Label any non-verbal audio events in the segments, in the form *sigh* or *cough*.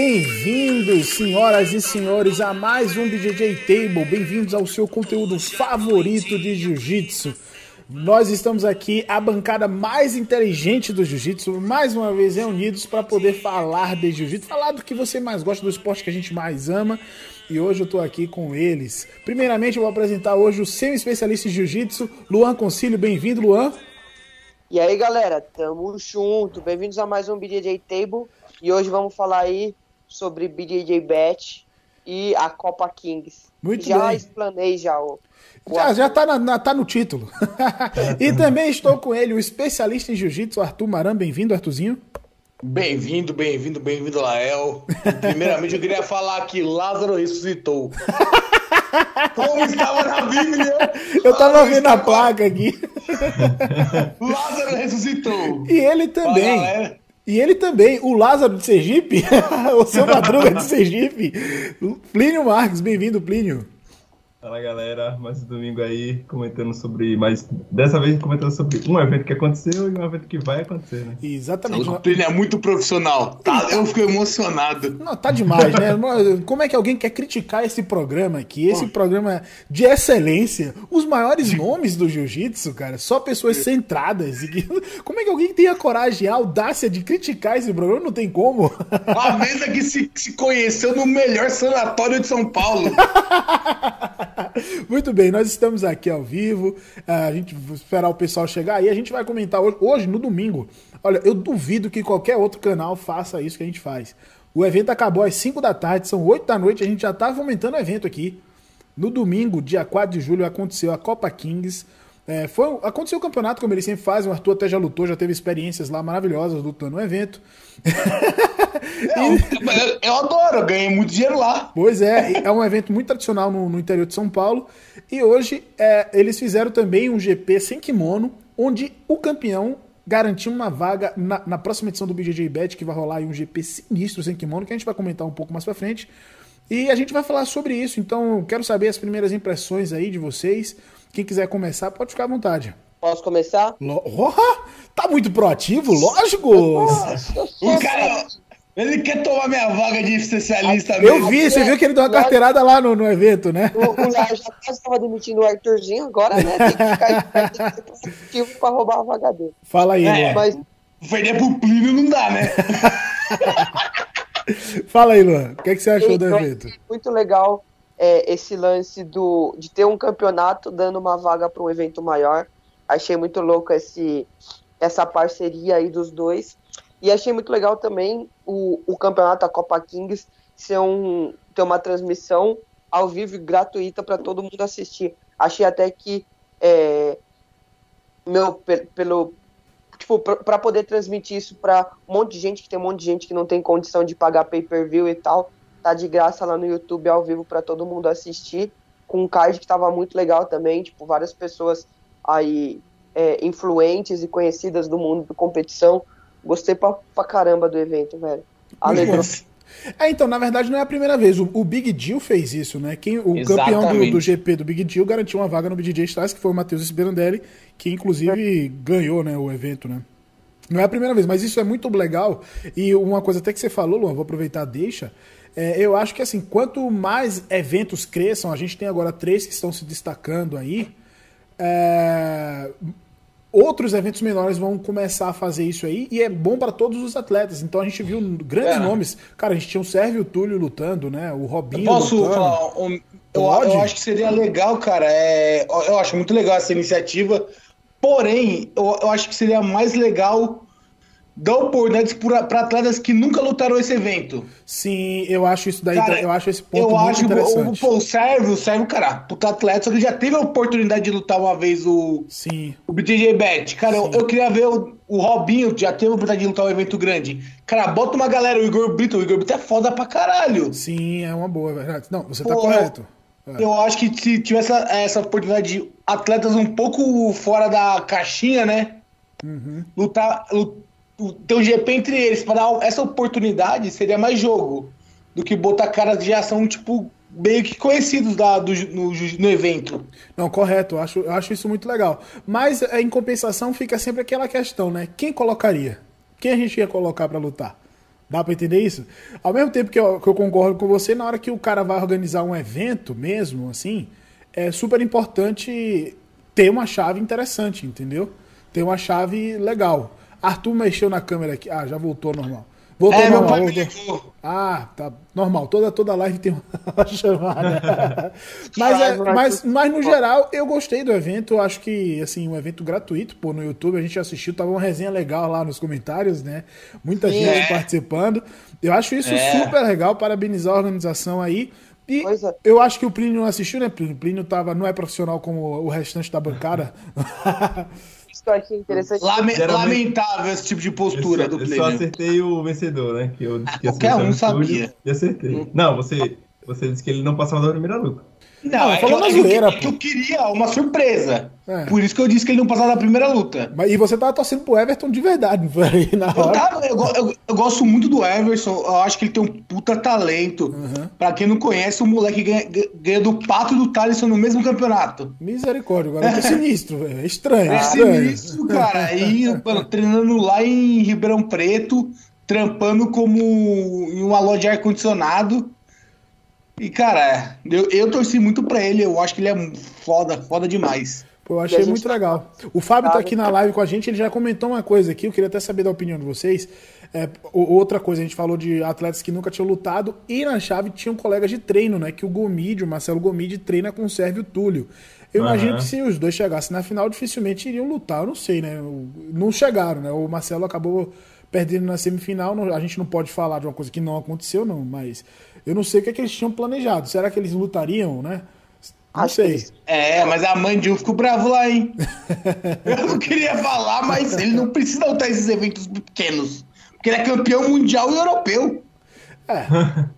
Bem-vindos, senhoras e senhores, a mais um BJJ Table. Bem-vindos ao seu conteúdo favorito de jiu-jitsu. Nós estamos aqui, a bancada mais inteligente do jiu-jitsu, mais uma vez reunidos para poder falar de jiu-jitsu, falar do que você mais gosta, do esporte que a gente mais ama. E hoje eu tô aqui com eles. Primeiramente, eu vou apresentar hoje o semi-especialista em jiu-jitsu, Luan Concílio. Bem-vindo, Luan. E aí, galera, tamo junto. Bem-vindos a mais um BJJ Table. E hoje vamos falar aí sobre BJJ Bet e a Copa Kings. Muito já bem. explanei já o. o Já, já tá, na- na- tá no título. *laughs* e também estou com ele, o especialista em jiu-jitsu, Arthur Maran. Bem-vindo, Arthurzinho. Bem-vindo, bem-vindo, bem-vindo, Lael. Primeiramente, eu queria falar que Lázaro ressuscitou. Como estava na Bíblia, Eu tava Lázaro vendo a estava- placa aqui. Lázaro ressuscitou. E ele Fala, também. galera. E ele também, o Lázaro de Sergipe, *laughs* o seu Madruga de Sergipe, Plínio Marques, bem-vindo, Plínio. Fala galera, mais um domingo aí comentando sobre, mas dessa vez comentando sobre um evento que aconteceu e um evento que vai acontecer, né? Exatamente. O Plínio é muito profissional. Tá, eu fico emocionado. Não, tá demais, né? Como é que alguém quer criticar esse programa aqui? Esse programa de excelência, os maiores nomes do jiu-jitsu, cara, só pessoas centradas. E que- *laughs* Como é que alguém tem a coragem, a audácia de criticar esse programa? Não tem como. *laughs* A mesa que se, se conheceu no melhor sanatório de São Paulo. *laughs* *laughs* Muito bem, nós estamos aqui ao vivo. A gente vai esperar o pessoal chegar e a gente vai comentar hoje, no domingo. Olha, eu duvido que qualquer outro canal faça isso que a gente faz. O evento acabou às 5 da tarde, são 8 da noite, a gente já tá fomentando o evento aqui. No domingo, dia 4 de julho, aconteceu a Copa Kings. É, foi, aconteceu o campeonato, como eles sempre fazem. O Arthur até já lutou, já teve experiências lá maravilhosas lutando no evento. Eu, *laughs* eu- eu adoro, eu ganhei muito dinheiro lá. Pois é, é um evento muito tradicional no, no interior de São Paulo. E hoje é, eles fizeram também um GP sem kimono, onde o campeão garantiu uma vaga na, na próxima edição do BJJ Bet, que vai rolar um GP sinistro sem kimono, que a gente vai comentar um pouco mais pra frente. E a gente vai falar sobre isso, então eu quero saber as primeiras impressões aí de vocês. Quem quiser começar, pode ficar à vontade. Posso começar? Lo- Oh, tá muito proativo, lógico! O cara, ele quer tomar minha vaga de especialista Eu mesmo. vi, você viu que ele deu uma carteirada lá no, no evento, né? O, o Léo já quase estava demitindo o Arthurzinho, agora, né? Tem que ficar esperto, tem que ser proativo pra roubar a vaga dele. Fala aí, É. Luan. Mas Perder pro Plínio não dá, né? *laughs* Fala aí, Luan. O que, é que você achou do eu evento? achei muito legal é, esse lance do, de ter um campeonato dando uma vaga para um evento maior. Achei muito louco esse, essa parceria aí dos dois. E achei muito legal também o, o campeonato, a Copa Kings, ser um, ter uma transmissão ao vivo gratuita para todo mundo assistir. Achei até que, é, meu, pe- pelo, tipo, para poder transmitir isso para um monte de gente, que tem um monte de gente que não tem condição de pagar pay-per-view e tal, tá de graça lá no YouTube ao vivo para todo mundo assistir, com um card que tava muito legal também, tipo, várias pessoas aí é, influentes e conhecidas do mundo da competição. Gostei pra, pra caramba do evento, velho. Alegrou. É, então, na verdade, não é a primeira vez. O, o Big Deal fez isso, né? Quem, o campeão do, Exatamente. do GP do Big Deal garantiu uma vaga no BJJ Stars, que foi o Matheus Esperandelli, que inclusive ganhou né, o evento, né? Não é a primeira vez, mas isso é muito legal. E uma coisa até que você falou, Luan, vou aproveitar, deixa. É, eu acho que assim, quanto mais eventos cresçam, a gente tem agora três que estão se destacando aí. é, outros eventos menores vão começar a fazer isso aí e é bom para todos os atletas. Então a gente viu grandes É. nomes. Cara, a gente tinha o Sérgio Túlio lutando, né? O Robinho Posso lutando. falar? um- eu, eu acho que seria legal, cara. É, eu acho muito legal essa iniciativa. Porém, eu, eu acho que seria mais legal dar oportunidades para atletas que nunca lutaram esse evento. Sim, eu acho isso daí, Cara, eu acho esse ponto eu muito acho que o, interessante. pô, o Sérvio, o Sérvio, cara, puta atleta, só que ele já teve a oportunidade de lutar uma vez o, Sim. o BJJ Bet. Cara, eu, eu queria ver o, o Robinho, já teve a oportunidade de lutar um evento grande. Cara, bota uma galera, o Igor Brito, o Igor Brito é foda pra caralho. Sim, é uma boa, é verdade. Não, você tá Pô, correto. É. Eu acho que se tivesse essa, oportunidade de atletas um pouco fora da caixinha, né? Uhum. Lutar, lu- ter um GP entre eles para dar essa oportunidade seria mais jogo do que botar caras de ação, tipo, meio que conhecidos da, do, no, no evento. Não, correto, eu acho, eu acho isso muito legal. Mas é, em compensação fica sempre aquela questão, né? Quem colocaria? Quem a gente ia colocar pra lutar? Dá pra entender isso? Ao mesmo tempo que eu, que eu concordo com você, na hora que o cara vai organizar um evento mesmo, assim, é super importante ter uma chave interessante, entendeu? Ter uma chave legal. Arthur mexeu na câmera aqui. Ah, já voltou normal. Voltou É, ao meu normal. pai voltou. Ah, tá normal. Toda, toda live tem uma *laughs* chamada. mas, é- mas, mas no geral, eu gostei do evento. Eu acho que, assim, um evento gratuito, pô, no YouTube. A gente assistiu, tava uma resenha legal lá nos comentários, né? Muita Sim. gente É. participando. Eu acho isso É. super legal. Parabenizar a organização aí. E é. eu acho que o Plínio não assistiu, né, Plínio? O Plínio tava, não é profissional como o restante da bancada. *laughs* Eu achei interessante. Lame- Lamentável esse tipo de postura eu só, do eu só Plínio. acertei o vencedor, né? Que eu que Qualquer um sabia. E acertei. Não, você, você disse que ele não passava da primeira luta. Não, Não, é que, eu, é que- é que eu queria uma surpresa. É. Por isso que eu disse que ele não passava da primeira luta. Mas- e você tava torcendo pro Everton de verdade, não foi aí *laughs* na Eu, hora? tava- eu eu- eu gosto muito do Everson, eu acho que ele tem um puta talento. Uhum. Pra quem não conhece, o moleque ganha, ganha do Pato do Thaleson no mesmo campeonato. Misericórdia, agora é sinistro, velho. É estranho, é É estranho. sinistro, cara. Aí, mano, treinando lá em Ribeirão Preto, trampando como em uma loja de ar-condicionado. E, cara, eu, eu torci muito pra ele, eu acho que ele é foda, foda demais. Pô, eu achei muito tá- legal. O Fábio tá tá- aqui na live com a gente, ele já comentou uma coisa aqui, eu queria até saber da opinião de vocês. É, outra coisa, a gente falou de atletas que nunca tinham lutado, e na chave tinham colegas de treino, né? Que o Gomide, o Marcelo Gomide, treina com o Sérvio Túlio. Eu Aham. imagino que se os dois chegassem na final, dificilmente iriam lutar, eu não sei, né? Não chegaram, né? O Marcelo acabou perdendo na semifinal, a gente não pode falar de uma coisa que não aconteceu, não, mas eu não sei o que, é que eles tinham planejado. Será que eles lutariam, né? Não Acho sei. É, mas a mãe de um ficou bravo lá, hein? *laughs* Eu não queria falar, mas ele não precisa lutar esses eventos pequenos. Porque ele é campeão mundial e europeu. *laughs*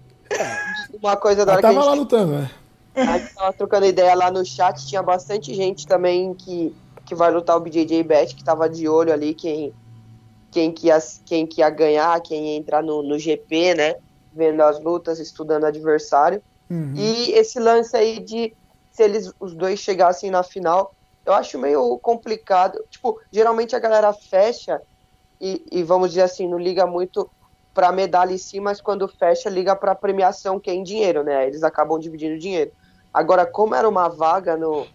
Uma coisa da hora que a tava lá gente, lutando, né? a gente tava trocando ideia lá no chat, tinha bastante gente também que, que vai lutar o BJJ Bet, que tava de olho ali quem, quem, que, ia, quem que ia ganhar, quem ia entrar no, no GP, né? Vendo as lutas, estudando adversário. Uhum. E esse lance aí de se eles os dois chegassem na final, eu acho meio complicado. Tipo, geralmente a galera fecha e, e vamos dizer assim, não liga muito pra medalha em si, mas quando fecha, liga pra premiação que é em dinheiro, né? Eles acabam dividindo dinheiro. Agora, como era uma vaga no,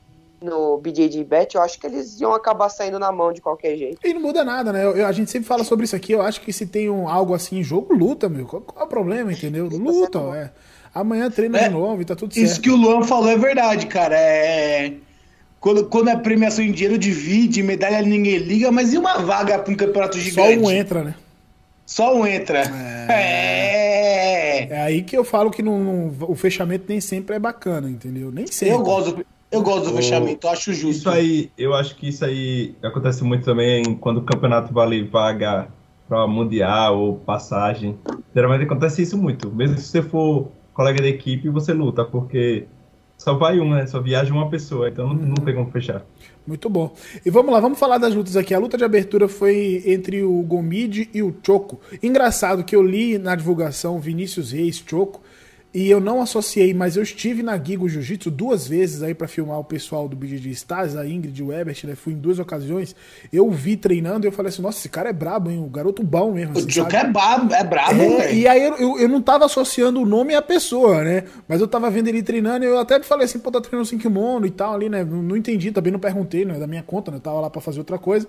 no BJJ Bet, eu acho que eles iam acabar saindo na mão de qualquer jeito. E não muda nada, né? Eu- eu- a gente sempre fala sobre isso aqui. Eu acho que se tem um, algo assim em jogo, luta, meu. Qual, qual é o problema, entendeu? Luta, sendo bom. é. Amanhã treina É, de novo e tá tudo Isso certo. que o Luan falou é verdade, cara. É. Quando, quando é premiação em dinheiro, divide, medalha ninguém liga, mas e uma vaga pra um campeonato Só gigante? um entra, né? Só um entra. É. É aí que eu falo que não, não- o fechamento nem sempre é bacana, entendeu? Nem sempre. Eu gosto, eu gosto do fechamento, eu acho justo. Isso aí, eu acho que isso aí acontece muito também quando o campeonato vale vaga para mundial ou passagem. Geralmente acontece isso muito. Mesmo se você for colega da equipe, você luta, porque só vai um, né? Só viaja uma pessoa, então não, não tem como fechar. Muito bom. E vamos lá, vamos falar das lutas aqui. A luta de abertura foi entre o Gomide e o Choco. Engraçado que eu li na divulgação Vinícius Reis, Choco, e eu não associei, mas eu estive na Gigo Jiu-Jitsu duas vezes aí pra filmar o pessoal do BJJ Stars, a Ingrid e o Ebert, né? Fui em duas ocasiões. Eu vi treinando e eu falei assim, nossa, esse cara é brabo, hein? O garoto bom mesmo. O assim, sabe? é brabo, é brabo, É, e aí eu, eu, eu não tava associando o nome à pessoa, né? Mas eu tava vendo ele treinando e eu até falei assim, pô, tá treinando sem kimono e tal ali, né? Não, não entendi, também não perguntei, né? Da minha conta, né? Eu tava lá pra fazer outra coisa.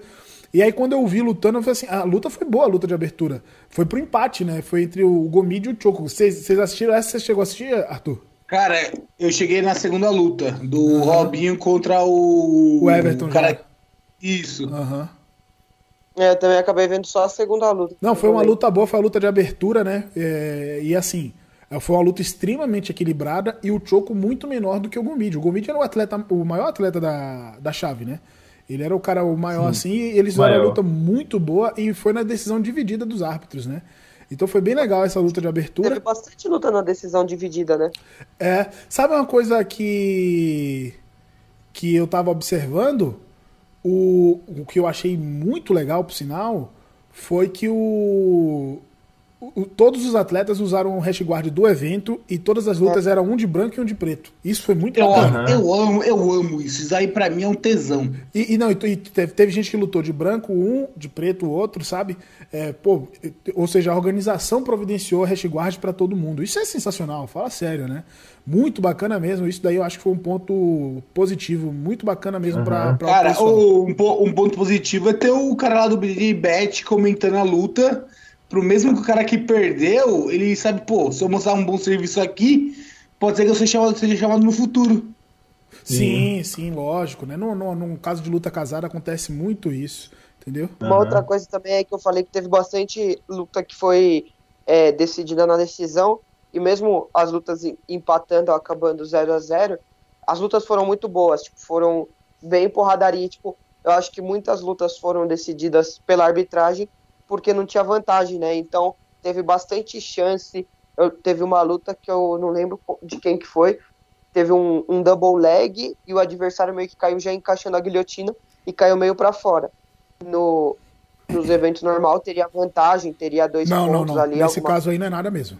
E aí quando eu vi lutando, eu falei assim, a luta foi boa, a luta de abertura. Foi pro empate, né? Foi entre o Gomide e o Choco. Vocês vocês assistiram essa? Você chegou a assistir, Arthur? Cara, eu cheguei na segunda luta do Robinho contra o. O Everton o cara... já. Isso. Aham. É, eu também acabei vendo só a segunda luta. Não, foi uma luta boa, foi uma luta de abertura, né? É, e assim, foi uma luta extremamente equilibrada e o Choco muito menor do que o Gomide. O Gomide era o atleta, o maior atleta da, da chave, né? Ele era o cara o maior assim, e eles fizeram uma luta muito boa e foi na decisão dividida dos árbitros, né? Então foi bem legal essa luta de abertura. Teve bastante luta na decisão dividida, né? É, sabe uma coisa que que eu tava observando? O, o que eu achei muito legal, por sinal, foi que o o- todos os atletas usaram o hash guard do evento e todas as lutas eram um de branco e um de preto. Isso foi muito Eu, bacana. eu amo, eu amo isso. Isso aí pra mim é um tesão. E, e não, e, e teve, teve gente que lutou de branco um, de preto o outro, sabe? É, pô, ou seja, a organização providenciou hash guard pra todo mundo. Isso é sensacional, fala sério, né? Muito bacana mesmo. Isso daí eu acho que foi um ponto positivo, muito bacana mesmo pra, pra Cara, pessoal. o- um, um ponto positivo é ter o cara lá do BJ Bet comentando a luta. Pro mesmo que o cara que perdeu, ele sabe, pô, se eu mostrar um bom serviço aqui, pode ser que eu seja chamado, seja chamado no futuro. Sim, sim, lógico, né? No, no, num caso de luta casada acontece muito isso, entendeu? Uma outra coisa também é que eu falei que teve bastante luta que foi é, decidida na decisão, e mesmo as lutas em- empatando, acabando 0 a 0 as lutas foram muito boas, tipo, foram bem porradaria, tipo, eu acho que muitas lutas foram decididas pela arbitragem porque não tinha vantagem, né? Então, teve bastante chance. Eu, teve uma luta que eu não lembro de quem que foi, teve um, um double leg e o adversário meio que caiu já encaixando a guilhotina e caiu meio para fora. No, nos eventos normal teria vantagem, teria dois Não, não, pontos não. ali. Nesse alguma- caso aí não é nada mesmo.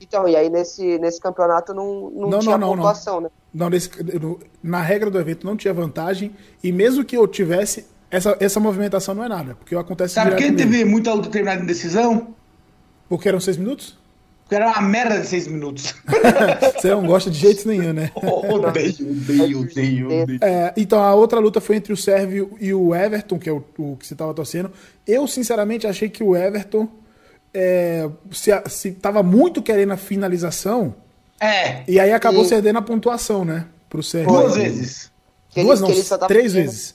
Então, e aí nesse, nesse campeonato não, não, Não, tinha não, não, pontuação, né? Não, nesse, na regra do evento não tinha vantagem, e mesmo que eu tivesse, essa, essa movimentação não é nada, porque acontece Sabe por que direto mesmo. teve muita luta terminada em decisão? Porque eram seis minutos? Porque era uma merda de seis minutos. *laughs* Você não gosta de jeito nenhum, né? *laughs* odeio, odeio, odeio, odeio. É, então, a outra luta foi entre o Sérvio e o Everton, que é o, o que você estava torcendo. Eu, sinceramente, achei que o Everton é, se, se tava muito querendo a finalização, É, e aí acabou Sim. cedendo a pontuação, né? Pro Sérvio. duas vezes. Duas não, três querendo- vezes.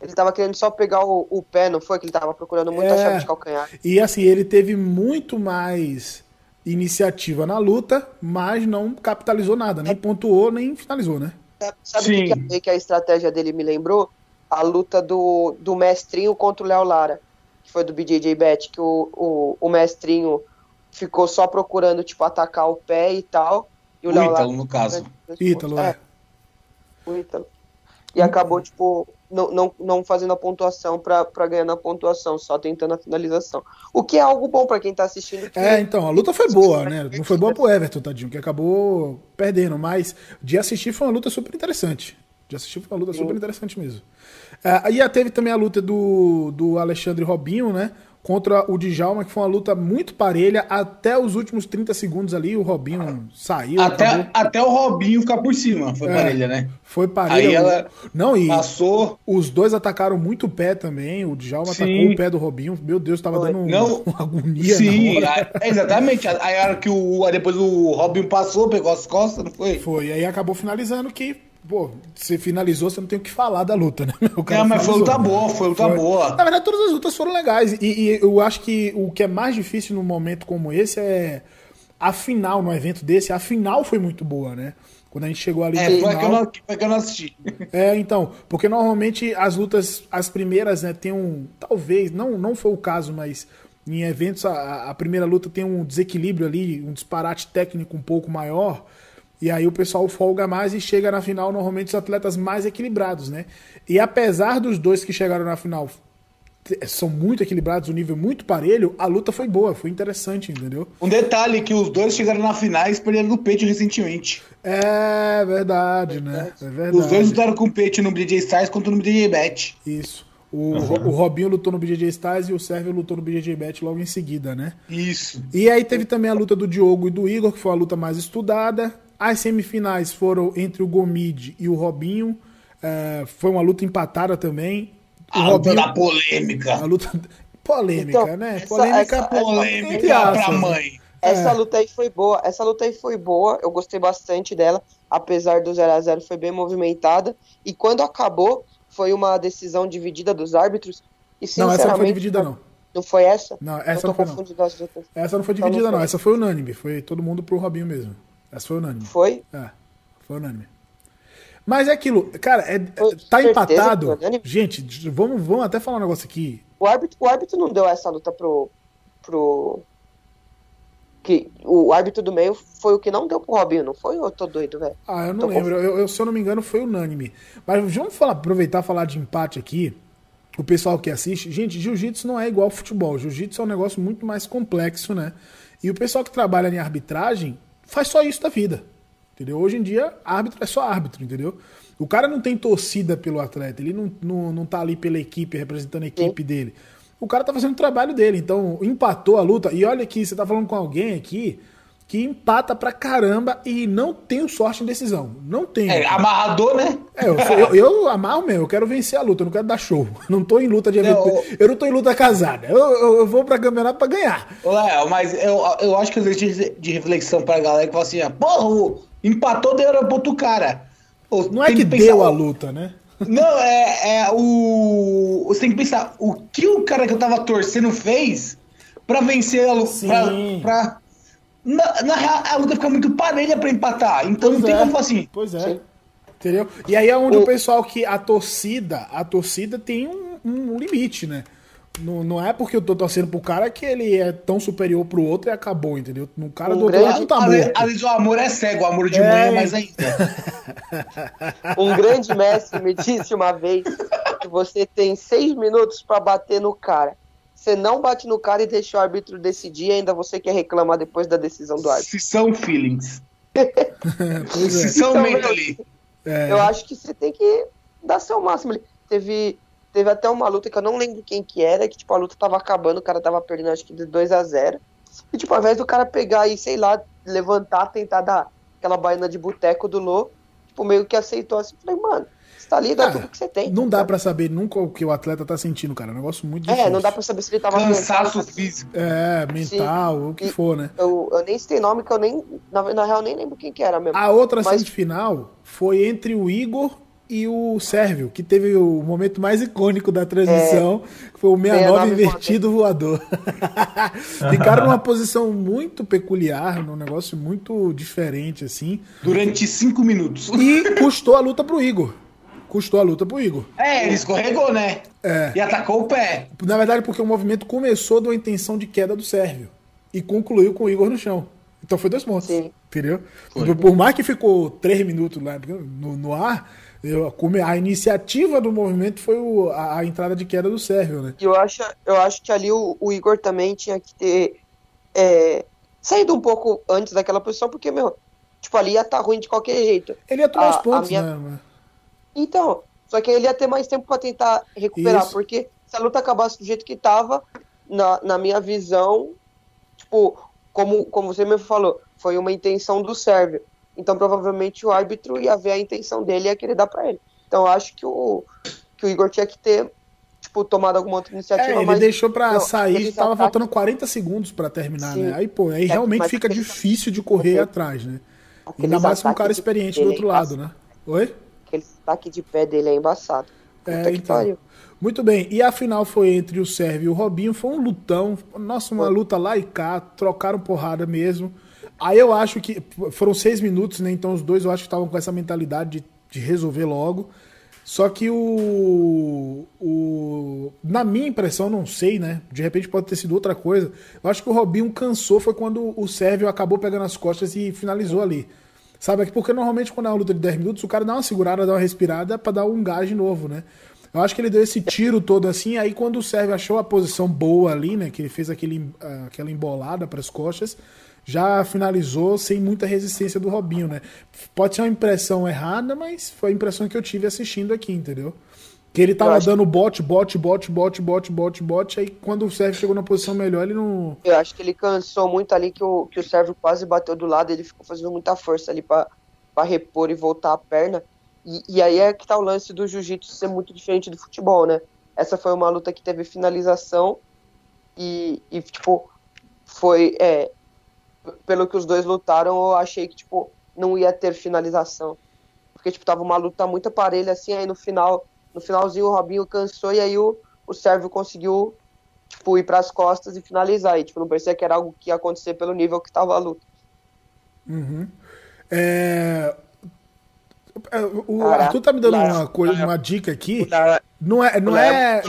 Ele tava querendo só pegar o, o pé, não foi? Que ele tava procurando muito a É. chave de calcanhar. E assim, ele teve muito mais iniciativa na luta, mas não capitalizou nada, nem pontuou, nem finalizou, né? Sabe- Sabe o Sim. que, que, a- estratégia dele me lembrou? A luta do, do Mestrinho contra o Léo Lara, que foi do BJJ Bet, que o, o, o Mestrinho ficou só procurando, tipo, atacar o pé e tal. E o, O Léo Ítalo, Lara... no caso. Ítalo, é. o Ítalo. E acabou, tipo, não, não, não fazendo a pontuação pra ganhar na pontuação, só tentando a finalização. O que é algo bom pra quem tá assistindo. que- É, então, a luta foi boa, né? Não foi boa pro Everton, tadinho, que acabou perdendo, mas de assistir foi uma luta super interessante. De assistir foi uma luta super interessante mesmo. É, e teve também a luta do, do Alexandre Robinho, né? Contra o Djalma, que foi uma luta muito parelha. Até os últimos 30 segundos ali, o Robinho saiu. Até, acabou- até o Robinho ficar por cima. Foi É. parelha, né? Foi parelha. Aí ela Não, e Passou. os dois atacaram muito o pé também. O Djalma Sim. atacou o pé do Robinho. Meu Deus, tava Foi. dando um- Não. uma agonia Sim, a- exatamente. Aí a hora que o. aí depois o Robinho passou, pegou as costas, não foi? Foi, e aí acabou finalizando que, pô, você finalizou, você não tem o que falar da luta, né? *laughs* O cara Não, mas foi finalizou. luta boa, foi luta Foi. boa. Na verdade, todas as lutas foram legais. E, e eu acho que o que é mais difícil num momento como esse é a final, num evento desse, a final foi muito boa, né? Quando a gente chegou ali É, foi que eu não, foi que eu não assisti. É, então, porque normalmente as lutas, as primeiras, né, tem um. Talvez, não, não foi o caso, mas em eventos a, a primeira luta tem um desequilíbrio ali, um disparate técnico um pouco maior. E aí o pessoal folga mais e chega na final, normalmente, os atletas mais equilibrados, né? E apesar dos dois que chegaram na final são muito equilibrados, o nível muito parelho, a luta foi boa, foi interessante, entendeu? Um detalhe que os dois chegaram na finais e perderam no peito recentemente. É verdade, né? É verdade. Os dois lutaram com o peito no BJ Stars contra no BJ Bet. Isso. O, o Robinho lutou no BJJ Stars e o Sérvio lutou no BJJ Bet logo em seguida, né? Isso. E aí teve também a luta do Diogo e do Igor, que foi a luta mais estudada. As semifinais foram entre o Gomide e o Robinho. É, foi uma luta empatada também. O A luta da polêmica. a luta polêmica, Então, né? essa- polêmica, essa- Polêmica aspas, pra né? mãe. Essa É. luta aí foi boa. Essa luta aí foi boa. Eu gostei bastante dela. Apesar do 0 a 0 foi bem movimentada. E quando acabou, foi uma decisão dividida dos árbitros. E Não, essa não foi dividida, não. Não foi essa? Não, essa não foi, não. Essa não foi Então não dividida, não. foi. Essa foi unânime. Foi todo mundo pro Robinho mesmo. Essa foi unânime. Foi? É, foi unânime. Mas é aquilo, cara, é, Foi tá empatado. foi unânime? Gente, vamos, vamos até falar um negócio aqui. O árbitro, o árbitro não deu essa luta pro. pro. Que, o árbitro do meio foi o que não deu pro Robinho, não foi? Eu tô doido, velho? Ah, eu não Tô lembro. Eu, eu, se eu não me engano, foi unânime. Mas vamos falar, aproveitar e falar de empate aqui. o pessoal que assiste, gente, jiu-jitsu não é igual ao futebol. Jiu-jitsu é um negócio muito mais complexo, né? E o pessoal que trabalha em arbitragem faz só isso da vida. Entendeu? Hoje em dia, árbitro é só árbitro, entendeu? O cara não tem torcida pelo atleta, ele não, não, não tá ali pela equipe, representando a equipe Sim. dele. O cara tá fazendo o trabalho dele, então empatou a luta. E olha aqui, você tá falando com alguém aqui que empata pra caramba e não tenho sorte em decisão. Não tenho. É, amarrador, né? É, eu, eu, eu, amarro mesmo, eu quero vencer a luta, eu não quero dar show. *laughs* Não tô em luta de não, eu... eu não tô em luta casada. Eu, eu, eu vou pra campeonato pra ganhar. Léo, mas eu, eu acho que existe de reflexão pra galera que fala assim, ah, porra, empatou, deu pro outro cara. Não é que, que pensar, deu a luta, né? Não, é, é o. Você tem que pensar o que o cara que eu tava torcendo fez pra vencer a luta. Pra, pra, na, na real, a luta fica muito parelha pra empatar. Então pois não tem é. como falar assim. Pois é. Sim. Entendeu? E aí é onde o... o pessoal que a torcida, a torcida tem um, um limite, né? Não, não é porque eu tô torcendo pro cara que ele é tão superior pro outro e acabou, entendeu? No cara um do outro lado tá morto. Vezes o amor é cego, o amor de é... mãe é mais ainda. *laughs* um grande mestre me disse uma vez que você tem seis minutos para bater no cara. Você não bate no cara e deixa o árbitro decidir, ainda você quer reclamar depois da decisão do árbitro. Se são feelings. *laughs* Se é. são então, ali. É. Eu acho que você tem que dar seu máximo. Teve, teve até uma luta que eu não lembro quem que era, que tipo, a luta tava acabando, o cara tava perdendo acho que de 2 a 0 E tipo, ao invés do cara pegar e, sei lá, levantar, tentar dar aquela baiana de boteco do Lô, tipo, meio que aceitou assim. Falei, mano, tá ali, dá tudo que você tem. Não dá para saber nunca o que o atleta tá sentindo, cara. É um negócio muito difícil. É, não dá pra saber se ele tava Cansaço físico. É, mental, Sim. o que e for, né? Eu, eu nem sei nome, que eu nem. Na, na real, nem lembro quem que era mesmo. A outra Mas... semifinal foi entre o Igor e o Sérvio, que teve o momento mais icônico da transmissão, é, que foi o 69 invertido voador. *laughs* Ficaram numa posição muito peculiar, num negócio muito diferente, assim. Durante cinco minutos. E custou a luta pro Igor custou a luta pro Igor. É, ele escorregou, né? É. E atacou o pé. Na verdade, porque o movimento começou de uma intenção de queda do Sérvio e concluiu com o Igor no chão. Então foi dois pontos. Sim. Entendeu? Foi. Por mais que ficou três minutos lá no, no ar, eu, a iniciativa do movimento foi o, a, a, entrada de queda do Sérvio, né? Eu acho, eu acho que ali o, o Igor também tinha que ter é, saído um pouco antes daquela posição, porque, meu, tipo, ali ia estar tá ruim de qualquer jeito. Ele ia tomar os pontos, minha... né? Então, só que ele ia ter mais tempo para tentar recuperar, Isso. porque se a luta acabasse do jeito que tava, na, na minha visão, tipo, como, como você me falou, foi uma intenção do Sérvio. Então, provavelmente, o árbitro ia ver a intenção dele e ia querer dar para ele. Então, eu acho que o, que o Igor tinha que ter tipo, tomado alguma outra iniciativa. É, ele mas, deixou para sair, estava ataques... faltando 40 segundos para terminar, Sim. né? Aí, pô, aí é, realmente fica difícil de correr atrás, né? Ainda mais com um cara experiente do outro lado, né? Oi? Aquele ataque de pé dele é embaçado. É, então. Muito bem, e a final foi entre o Sérvio e o Robinho, foi um lutão, nossa, uma luta lá e cá, trocaram porrada mesmo. Aí eu acho que foram seis minutos, né? Então os dois eu acho que estavam com essa mentalidade de, de resolver logo. Só que o, o. Na minha impressão, não sei, né? De repente pode ter sido outra coisa. Eu acho que o Robinho cansou foi quando o Sérvio acabou pegando as costas e finalizou ali. Sabe? Porque normalmente quando é uma luta de 10 minutos, o cara dá uma segurada, dá uma respirada para dar um gás de novo, né? Eu acho que ele deu esse tiro todo assim, aí quando o Sérgio achou a posição boa ali, né? Que ele fez aquele, aquela embolada para as costas, já finalizou sem muita resistência do Robinho, né? Pode ser uma impressão errada, mas foi a impressão que eu tive assistindo aqui, entendeu? Que ele tava dando que... bote, bote, bote, bote, bote, bote, bote, aí quando o Sérgio chegou na posição melhor, ele não. Eu acho que ele cansou muito ali, que o, que o Sérgio quase bateu do lado, ele ficou fazendo muita força ali para repor e voltar a perna. E, e, aí é que tá o lance do jiu-jitsu ser muito diferente do futebol, né? Essa foi uma luta que teve finalização e, e tipo, foi. É, pelo que os dois lutaram, eu achei que, tipo, não ia ter finalização. Porque, tipo, tava uma luta muito parelha, assim, aí no final no finalzinho o Robinho cansou e aí o, o Sérvio conseguiu tipo, ir para as costas e finalizar. E tipo, não parecia que era algo que ia acontecer pelo nível que estava a luta. Uhum. É... O Arthur tá me dando uma, coisa, uma dica aqui. Não é, não é.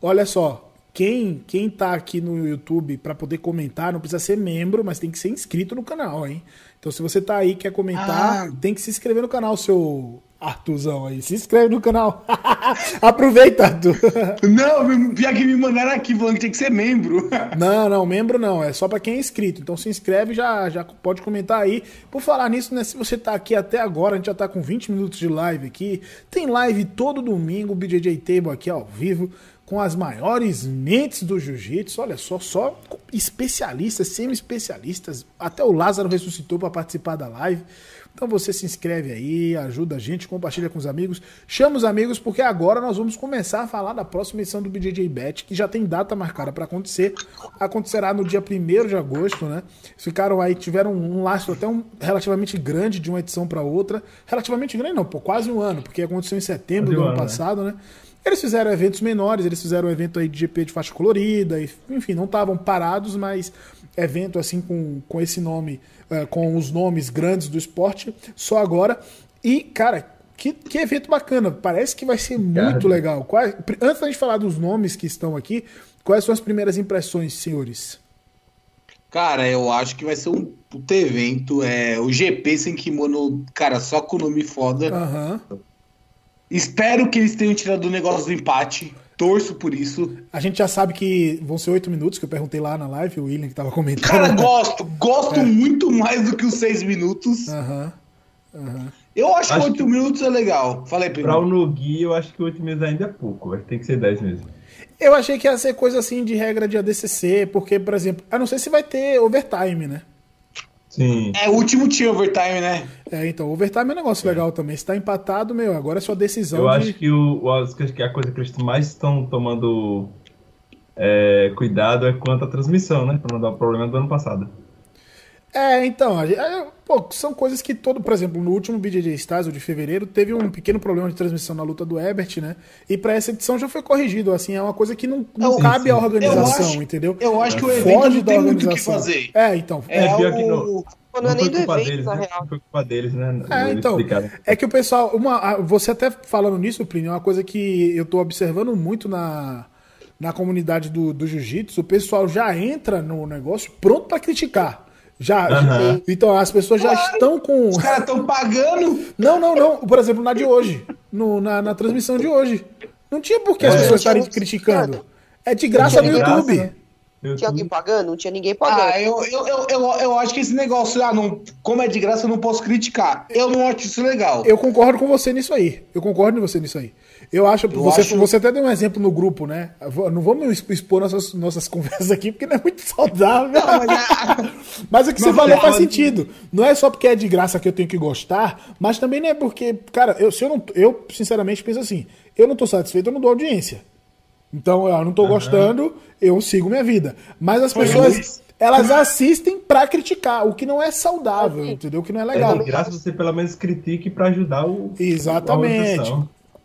Olha só, quem quem tá aqui no YouTube para poder comentar não precisa ser membro, mas tem que ser inscrito no canal, hein? Então se você tá aí quer comentar, ah. tem que se inscrever no canal, seu Arthurzão aí. Se inscreve no canal. *laughs* Aproveita, Arthur. *laughs* Não, pior que me mandaram aqui falando que tem que ser membro. *laughs* Não, não, membro não. É só para quem é inscrito. Então se inscreve já já pode comentar aí. Por falar nisso, né? Se você tá aqui até agora, a gente já tá com 20 minutos de live aqui. Tem live todo domingo, o BJJ Table aqui ao vivo com as maiores mentes do jiu-jitsu. Olha só, só especialistas, semi-especialistas. Até o Lázaro ressuscitou para participar da live. Então você se inscreve aí, ajuda a gente, compartilha com os amigos, chama os amigos, porque agora nós vamos começar a falar da próxima edição do BJJ Bet, que já tem data marcada para acontecer. Acontecerá no dia 1 de agosto, né? Ficaram aí, tiveram um lastro até um relativamente grande de uma edição para outra. Relativamente grande, não, pô, quase um ano, porque aconteceu em setembro do ano, ano né? passado, né? né? Eles fizeram eventos menores, eles fizeram um evento aí de GP de faixa colorida, enfim, não estavam parados, mas evento assim com, com esse nome é, com os nomes grandes do esporte, só agora. E, cara, que, que evento bacana. Parece que vai ser muito legal. Quais, antes da gente falar dos nomes que estão aqui, quais são as primeiras impressões, senhores? Cara, eu acho que vai ser um puto evento. É, o GP sem kimono, cara, só com o nome foda. Uhum. Espero que eles tenham tirado o negócio do empate torço por isso. A gente já sabe que vão ser oito minutos, que eu perguntei lá na live, o William que tava comentando. Cara, gosto, gosto é. muito mais do que os seis minutos. Aham. Uhum. Uhum. Eu acho, acho que oito minutos é legal. Falei primeiro. Pra o Nogi, eu acho que oito minutos ainda é pouco. Vai ter que ser dez mesmo. Eu achei que ia ser coisa assim de regra de ADCC, porque, por exemplo, a não ser se vai ter overtime, né? Sim. É, o último tinha overtime, né? É, então, overtime é um negócio é. legal também. Se tá empatado, meu, agora é sua decisão. Eu de... acho que, o, que a coisa que eles mais estão tomando é, cuidado é quanto à transmissão, né? Pra não dar o problema do ano passado. É, então, é, pô, são coisas que todo, por exemplo, no último BJJ Stars, o de fevereiro, teve um pequeno problema de transmissão na luta do Ebert, né? E para essa edição já foi corrigido, assim, é uma coisa que não, não sim, cabe sim. à organização, acho, entendeu? Eu acho que o evento Foge não tem muito o que fazer. É, então. É, é pior que não. Não, é nem do evento, deles, na né? real. Foi culpa deles, né? É, então, é que o pessoal, uma, você até falando nisso, Plínio, é uma coisa que eu tô observando muito na, na comunidade do, do jiu-jitsu, o pessoal já entra no negócio pronto para criticar. Já, uhum. Então as pessoas já estão com. Os caras estão pagando. Não, não, não. Por exemplo, na de hoje. No, na, na transmissão de hoje. Não tinha por que as é. pessoas estarem criticando. É de graça no YouTube. Graça. Tinha alguém pagando? Não tinha ninguém pagando. Ah, eu, eu, eu, eu, eu acho que esse negócio, ah, não, como é de graça, eu não posso criticar. Eu não acho isso legal. Eu concordo com você nisso aí. Eu concordo com você nisso aí. Eu acho, eu você, acho... você até deu um exemplo no grupo, né? Não vamos expor nossas, nossas *laughs* conversas aqui, porque não é muito saudável. Não, mas, é... *laughs* mas o que não, você falou faz sentido. Não é só porque é de graça que eu tenho que gostar, mas também não é porque, cara, eu, se eu, não, eu sinceramente penso assim, eu não tô satisfeito, eu não dou audiência. Então, eu não tô uhum. gostando, eu sigo minha vida. Mas as pessoas elas assistem para criticar, o que não é saudável, entendeu? O que não é legal. É, graças a você pelo menos critique para ajudar o Exatamente.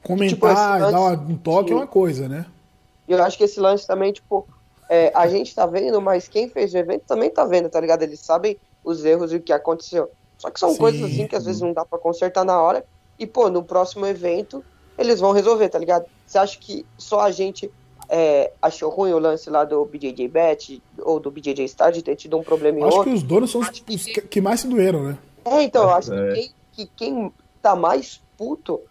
Comentar, tipo, dar um toque é uma coisa, né? Eu acho que esse lance também, tipo, é, a gente tá vendo, mas quem fez o evento também tá vendo, tá ligado? Eles sabem os erros e o que aconteceu. Só que são Sim. coisas assim que às vezes não dá para consertar na hora. E, pô, no próximo evento eles vão resolver, tá ligado? Você acha que só a gente é, achou ruim o lance lá do BJJ Bet ou do BJJ Star de ter tido um problema em Acho outro? que os donos são os que, que mais se doeram, né? É, então, eu acho é. que, quem, que quem tá mais puto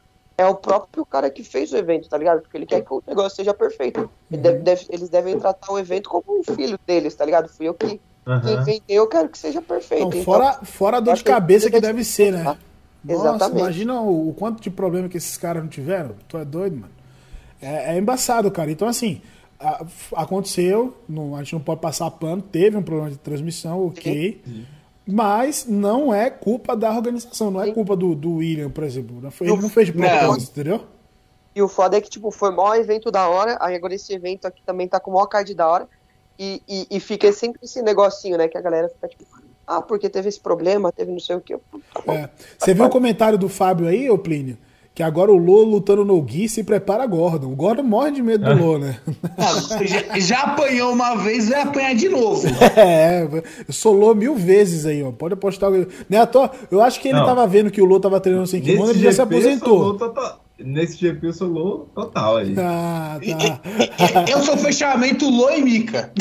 é o próprio cara que fez o evento, tá ligado? Porque ele quer que o negócio seja perfeito. Ele deve, uhum. deve, eles devem tratar o evento como um filho deles, tá ligado? Fui eu que, uhum. inventei, eu quero que seja perfeito. Então, fora, fora a dor de cabeça que, que deve ser, né? Nossa, Exatamente. imagina o, o, quanto de problema que esses caras não tiveram. Tu é doido, mano. É, é embaçado, cara. Então, assim, a, aconteceu, não, a gente não pode passar pano, teve um problema de transmissão, ok. Sim. Mas não é culpa da organização, não é culpa do, do William, por exemplo. Ele não fez de propósito, entendeu? E o foda é que, tipo, foi o maior evento da hora, aí agora esse evento aqui também tá com o maior card da hora. E, e, e fica sempre esse negocinho, né? Que a galera fica tipo, ah, porque teve esse problema, teve não sei o que. Tá é. Você viu o comentário do Fábio aí, ô Plínio? Que agora o Lô lutando no Gui se prepara Gordon. O Gordon morre de medo do Lô, né? Ah, já, já, apanhou uma vez, vai apanhar de novo. *laughs* É, eu sou Lô mil vezes aí, ó. Pode apostar. Né, à toa, eu acho que ele Não. tava vendo que o Lô tava treinando sem kimono, ele já se aposentou. Nesse GP eu sou Lô total aí. Ah, tá. eu sou fechamento Lô e Mika.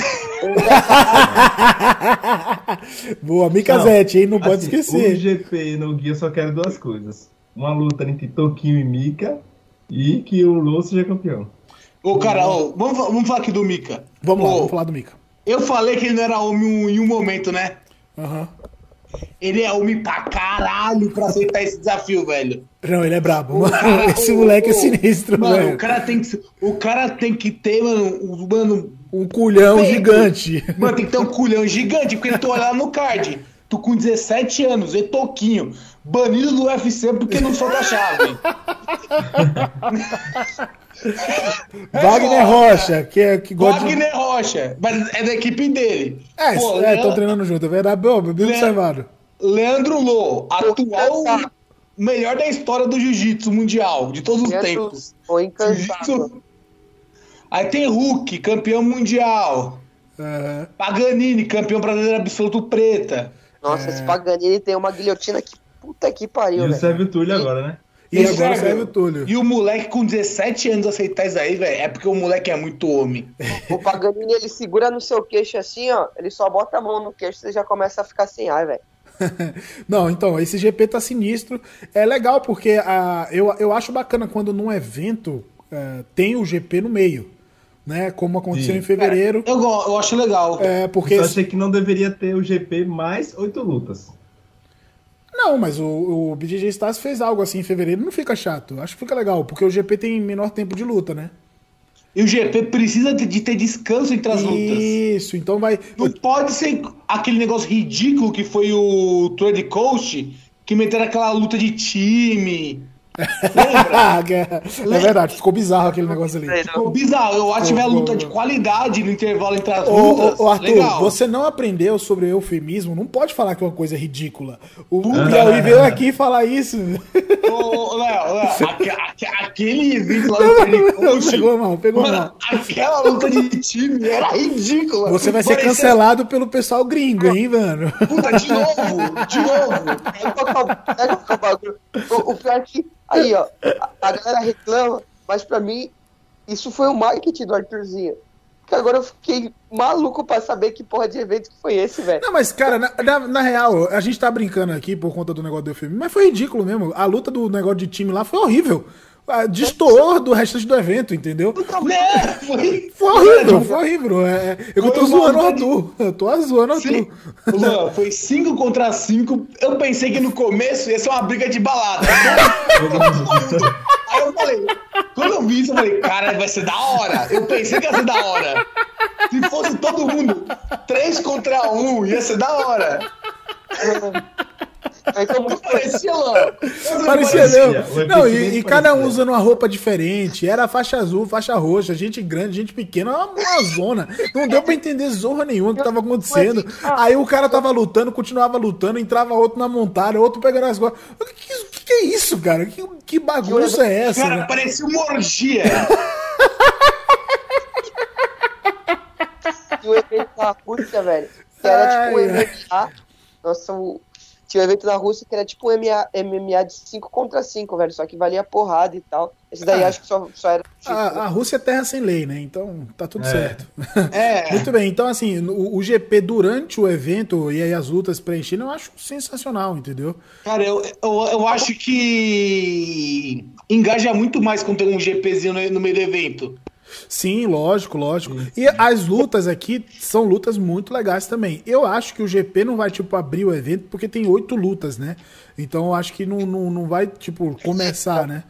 *laughs* Boa, Mika Zete, hein? Não pode assim, esquecer. No GP e no Gui eu só quero duas coisas uma luta entre Toquinho e Mika e que o Lô seja campeão. Ô, cara, ó, vamos, vamos falar aqui do Mika. Vamos lá, vamos falar do Mika. Eu falei que ele não era homem em um momento, né? Aham. Ele é homem pra caralho pra aceitar esse desafio, velho. Não, ele é brabo. O cara- *laughs* Esse moleque é sinistro, Mano, velho. o cara tem que, o cara tem que ter, mano, mano, Um culhão Peito. gigante. mano, tem que ter um culhão gigante, porque tu olhar no card, tu com 17 anos, e toquinho, banido do UFC porque não solta a chave. *laughs* Wagner Rocha, que, é, que gosta de... Wagner Rocha, mas é da equipe dele. É, Pô, é, Leandro- estão treinando junto, é verdade. Bom, bem Le- observado. Leandro Lô, atual melhor da história do jiu-jitsu mundial, de todos os tempos. Incansável. Jiu-jitsu. Aí tem Hulk, campeão mundial. Aham. Paganini, campeão brasileiro absoluto preta. Nossa, É. esse Paganini tem uma guilhotina que puta que E pariu, o velho. Sérgio Túlio agora, né? E Esse agora serve- serve o Túlio. E o moleque com 17 anos aceitar isso aí, velho, é porque o moleque é muito homem. O Paganini, ele segura no seu queixo assim, ó. Ele só bota a mão no queixo e você já começa a ficar sem ar, velho. *laughs* Não, então, esse GP tá sinistro. É legal porque a, eu, eu acho bacana quando num evento é, tem o GP no meio. Né? Como aconteceu Sim. em fevereiro. Eu, go- eu acho legal. É, porque. Eu achei que não deveria ter o GP mais oito lutas. Não, mas o, o BJJ Stars fez algo assim em fevereiro. Não fica chato. Acho que fica legal, porque o GP tem menor tempo de luta, né? E o GP precisa de de ter descanso entre as lutas. Isso, então vai. Não pode ser aquele negócio ridículo que foi o Tour de Coast, que meteram aquela luta de time. Lembra? *laughs* é verdade, ficou bizarro aquele negócio ali. Ficou bizarro. Eu acho que ô, luta de qualidade no intervalo entre as Ô, lutas. ô, ô, Arthur, legal. você não aprendeu sobre eufemismo, não pode falar que é uma coisa ridícula. O Piauí veio aqui falar isso. Ô, ô, Léo, Léo, *laughs* aque- aque- aquele vídeo lá do pegou mal, pegou Mano, mal. aquela luta de time era ridícula. Você vai ser Parecia- cancelado pelo pessoal gringo, hein, mano? Puta, de novo, de novo. *laughs* É o- qual que é o pior é que, aí, ó, a, galera reclama, mas pra mim, isso foi o marketing do Arthurzinho. Que agora eu fiquei maluco pra saber que porra de evento que foi esse, velho. Não, mas, cara, na, na- na real, a gente tá brincando aqui por conta do negócio do filme, mas foi ridículo mesmo. A luta do negócio de time lá foi horrível. Ah, Destoou do restante do evento, entendeu? Né? Foi, Foi horrível, foi horrível. É, eu Foi tô zoando o Arthur. Eu tô zoando o. Arthur. Luan, foi 5 contra 5. Eu pensei que no começo ia ser uma briga de balada. Aí eu falei, quando eu vi isso, eu falei, cara, vai ser da hora. Eu pensei que ia ser da hora. Se fosse todo mundo 3 contra 1, ia ser da hora. Não foi? parecia, Luan. Parecia parecia, o Não, efeito e, e cada um usando uma roupa diferente. Era faixa azul, faixa roxa, gente grande, gente pequena, uma, uma zona. Não deu pra entender zorra nenhuma o que tava acontecendo. Aí o cara tava lutando, continuava lutando, entrava outro na montada, outro pegando as costas. O que, que, que é isso, cara? Que, que bagunça é essa? Cara, né? parecia uma orgia. Um evento na Rússia, velho. Que era tipo um ai. MMA. Nossa, o... tinha um evento na Rússia que era tipo um MMA, MMA de 5 contra 5, velho. Só que valia porrada e tal. Esse daí Ah. acho que só, só era. Tipo, A, a Rússia é terra sem lei, né? Então tá tudo É. certo. É. *laughs* Muito bem, então assim, o, o GP durante o evento e aí as lutas preenchendo, eu acho sensacional, entendeu? Cara, eu, eu, eu acho que engaja muito mais quando tem um GPzinho no, no meio do evento. Sim, lógico, lógico. E as lutas aqui são lutas muito legais também. Eu acho que o GP não vai, tipo, abrir o evento porque tem oito lutas, né? Então eu acho que não, não, não vai, tipo, começar, né?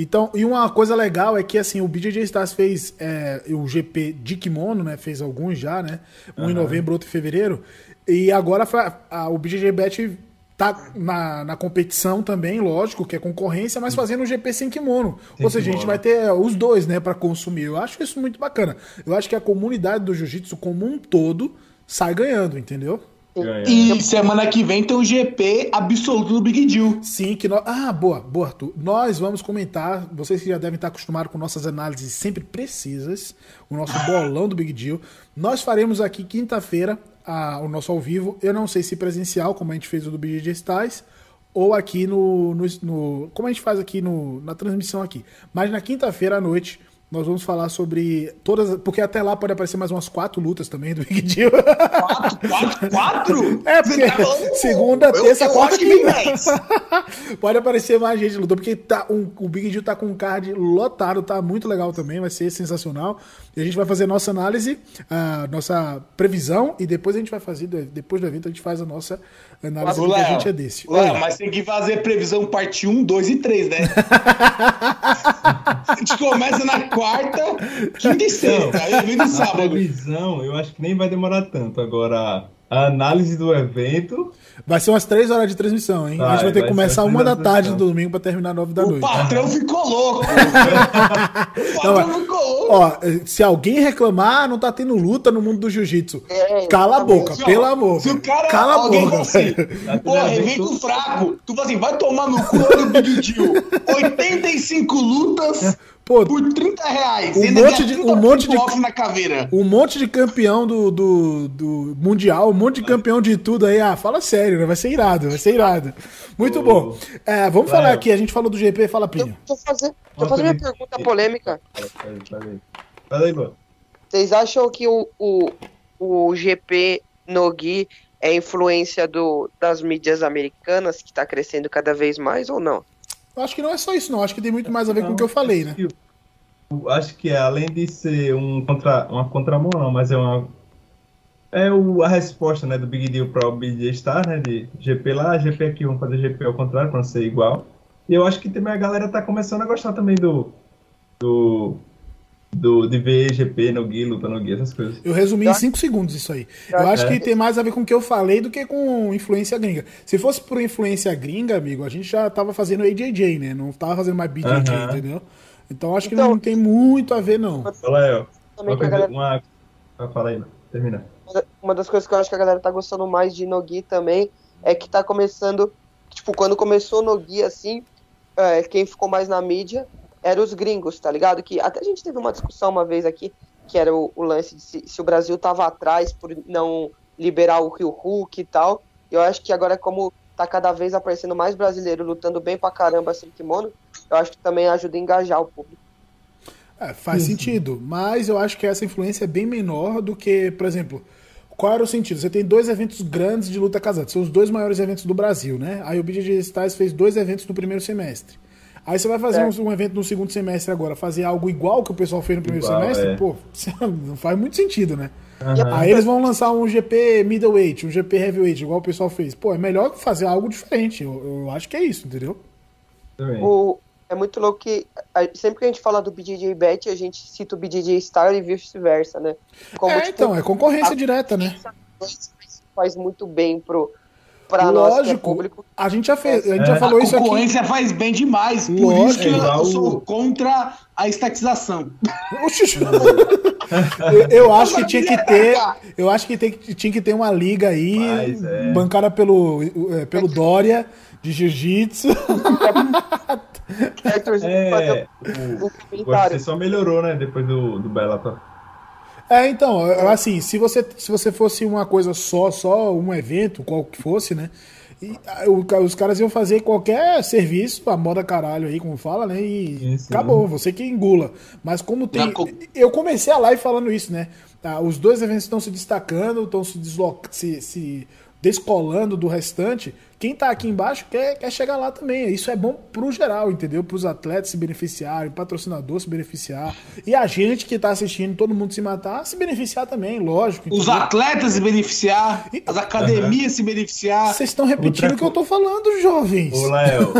Então, e uma coisa legal é que, assim, o BJJ Stars fez é, o GP de kimono, né? Fez alguns já, né? Um em novembro, outro em fevereiro. E agora a- a- o BJJ Bet tá na, na competição também, lógico, que é concorrência, mas fazendo o GP sem kimono. Ou seja, a gente vai ter é, os dois, né, para consumir. Eu acho isso muito bacana. Eu acho que a comunidade do jiu-jitsu como um todo sai ganhando, entendeu? E semana que vem tem o GP absoluto do Big Deal. Sim, que nós. Ah, boa, boa, Arthur. Nós vamos comentar. Vocês que já devem estar acostumados com nossas análises sempre precisas, o nosso bolão do Big Deal. Nós faremos aqui quinta-feira a- o nosso ao vivo. Eu não sei se presencial, como a gente fez o do BJJ Styles, ou aqui no, no, no- Como a gente faz aqui no, na transmissão aqui. Mas na quinta-feira à noite nós vamos falar sobre todas. Porque até lá pode aparecer mais umas quatro lutas também do Big Deal. Quatro? Quatro? Quatro? É, porque tá falando- segunda, terça, eu quarta, acho que. *laughs* Pode aparecer mais gente lutou, porque tá um, o Big Deal tá com um card lotado, tá muito legal também, vai ser sensacional. E a gente vai fazer nossa análise, a nossa previsão, e depois a gente vai fazer, depois do evento, a gente faz a nossa análise, porque a gente é desse. Léo, mas tem que fazer previsão parte 1, 2 e 3, né? *laughs* a gente começa na quarta, quinta e sexta, aí vem no A sábado. previsão, eu acho que nem vai demorar tanto. Agora, a análise do evento. Vai ser umas três horas de transmissão, hein? a Vai, gente vai ter que começar uma da tarde do domingo pra terminar nove da O noite. patrão ficou louco. *laughs* o patrão ficou louco. Ó, se alguém reclamar, não tá tendo luta no mundo do jiu-jitsu. É, Cala a boca, Assim, ó, pelo amor. Se o cara, Cala a boca. assim, porra, evento fraco. Tu fala assim, vai tomar no cu *laughs* olha o Big Deal. 85 lutas Pô, por 30 reais. Um monte de- um monte de- na caveira. Um monte de campeão do, do, do Mundial, um monte de campeão de tudo aí. Ah, fala sério, né? Vai ser irado, vai ser irado. Muito Ô, bom. É, vamos falar Léo. aqui, a gente falou do GP, fala Deixa Pinho. eu fazer, deixa eu Uma fazer minha pergunta polêmica. Fala aí, fala aí. Fala aí, Luan. Vocês acham que o, o, o GP Nogi é influência do, das mídias americanas, que está crescendo cada vez mais, ou não? Eu acho que não é só isso, não. Acho que tem muito mais a ver com o que eu falei, né? Eu acho que é, além de ser um contra, uma contramão, não, mas é uma. É o, a resposta né, do Big Deal para o Big Star, né? De GP lá, GP aqui, vamos fazer GP ao contrário, para não ser igual. E eu acho que também a galera tá começando a gostar também do. do, do de ver GP no Gui, luta no Gui, essas coisas. Eu resumi em 5 segundos isso aí. Eu acho que tem mais a ver com o que eu falei do que com influência gringa. Se fosse por influência gringa, amigo, a gente já tava fazendo AJJ, né? Não tava fazendo mais BJJ, Aham. entendeu? Então acho que Então- não tem muito a ver, não. Fala aí, ó. Uma galera, uma... Ah, Fala aí, termina. uma das coisas que eu acho que a galera tá gostando mais de Nogi também é que tá começando, tipo, quando começou Nogi assim, é, quem ficou mais na mídia eram os gringos, tá ligado? Que até a gente teve uma discussão uma vez aqui, que era o, o lance de se, se o Brasil tava atrás por não liberar o Rio Hulk e tal. Eu acho que agora, como tá cada vez aparecendo mais brasileiro lutando bem pra caramba sem kimono, eu acho que também ajuda a engajar o público. É, faz sentido, mas eu acho que essa influência é bem menor do que, por exemplo, qual era o sentido? Você tem dois eventos grandes de luta casada, são os dois maiores eventos do Brasil, né? Aí o BJJ Stars fez dois eventos no primeiro semestre. Aí você vai fazer Certo. um, um evento no segundo semestre agora, fazer algo igual que o pessoal fez no primeiro Igual, semestre, é. pô, *laughs* não faz muito sentido, né? Aham. Aí eles vão lançar um GP middleweight, um GP heavyweight, igual o pessoal fez. Pô, é melhor fazer algo diferente. Eu, eu acho que é isso, entendeu? O, é muito louco que a- sempre que a gente fala do BJJ Bet, a gente cita o BJJ Star e vice-versa, né? Como, é, tipo, então, é concorrência a- direta, né? faz muito bem pro, pra nós que é Lógico. público. A gente já fez, a gente É. já falou a isso aqui. concorrência faz bem demais. Por Lógico. isso que eu, É eu sou o- contra a estatização. Oxi. eu, eu acho que tinha que ter. Eu acho que tem, que- tinha que ter uma liga aí, Mas, é. bancada pelo, é, pelo Dória, de Jiu-Jitsu. É, o, o comentário. UFC só melhorou, né? Depois do, do Bellator. É, então, assim, se você, se você fosse uma coisa só, só um evento, qual que fosse, né? e, os caras iam fazer qualquer serviço, a moda caralho aí, como fala, né? E Isso, acabou, você que engula. Mas como tem. Co- Eu comecei a live falando isso, né? Tá, os dois eventos estão se destacando, estão se, desloca... se, se descolando do restante. Quem tá aqui embaixo quer, quer chegar lá também. Isso é bom pro geral, entendeu? Pros atletas se beneficiarem, o patrocinador se beneficiar. E a gente que tá assistindo, todo mundo se matar, se beneficiar também, lógico. Os entendeu? atletas se beneficiar, as academias se beneficiar. Vocês estão repetindo Outra o que eu tô falando, jovens. Ô, Lael,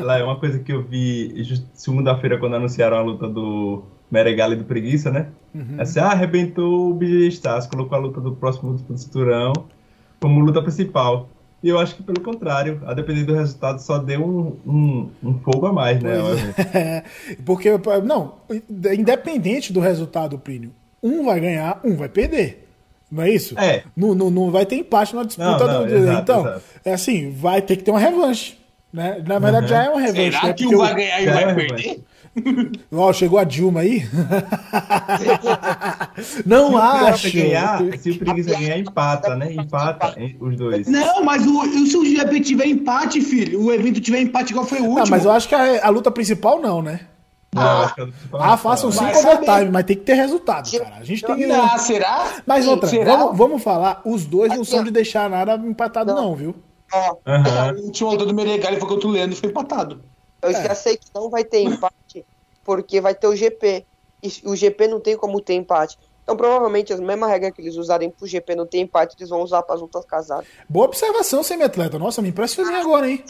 Lael, uma coisa que eu vi segunda-feira quando anunciaram a luta do Meregali e do Preguiça, né? Uhum. Assim, ah, arrebentou o BJ Stars, colocou a luta do próximo do cinturão como luta principal. E eu acho que pelo contrário, a depender do resultado, só deu um, um, um fogo a mais, né? É. *laughs* Porque, não, independente do resultado, Plínio, um vai ganhar, um vai perder. Não é isso? É. Não, não, não vai ter empate na disputa. Não, não, do, exato, então, exato. é assim, vai ter que ter uma revanche. Né? Na verdade, Uhum. já é uma revanche. Será né? que um o- vai ganhar e um vai é, perder? *laughs* Ó, chegou a Dilma aí? *laughs* não Se acho. ganhar, se o Preguiça ganhar, empata, né? Empata os dois. Não, mas o, se o GP tiver empate, filho, o evento tiver empate igual foi o último. Não, mas eu acho que a, a luta principal não, né? Não, acho que é Ah, façam cinco overtime, mas tem que ter resultado, cara. A gente tem que. Ah, será? Mas outra, será? vamos, vamos falar, os dois não são ó. de deixar nada empatado, Não. não, viu? Aham. O último luta do Meregali foi contra o Leandro e foi empatado. Eu É. já sei que não vai ter empate, porque vai ter o GP. E o GP não tem como ter empate. Então, provavelmente, as mesmas regras que eles usarem pro GP não ter empate, eles vão usar para as lutas casadas. Boa observação, semi-atleta. Nossa, me impressionei agora, hein?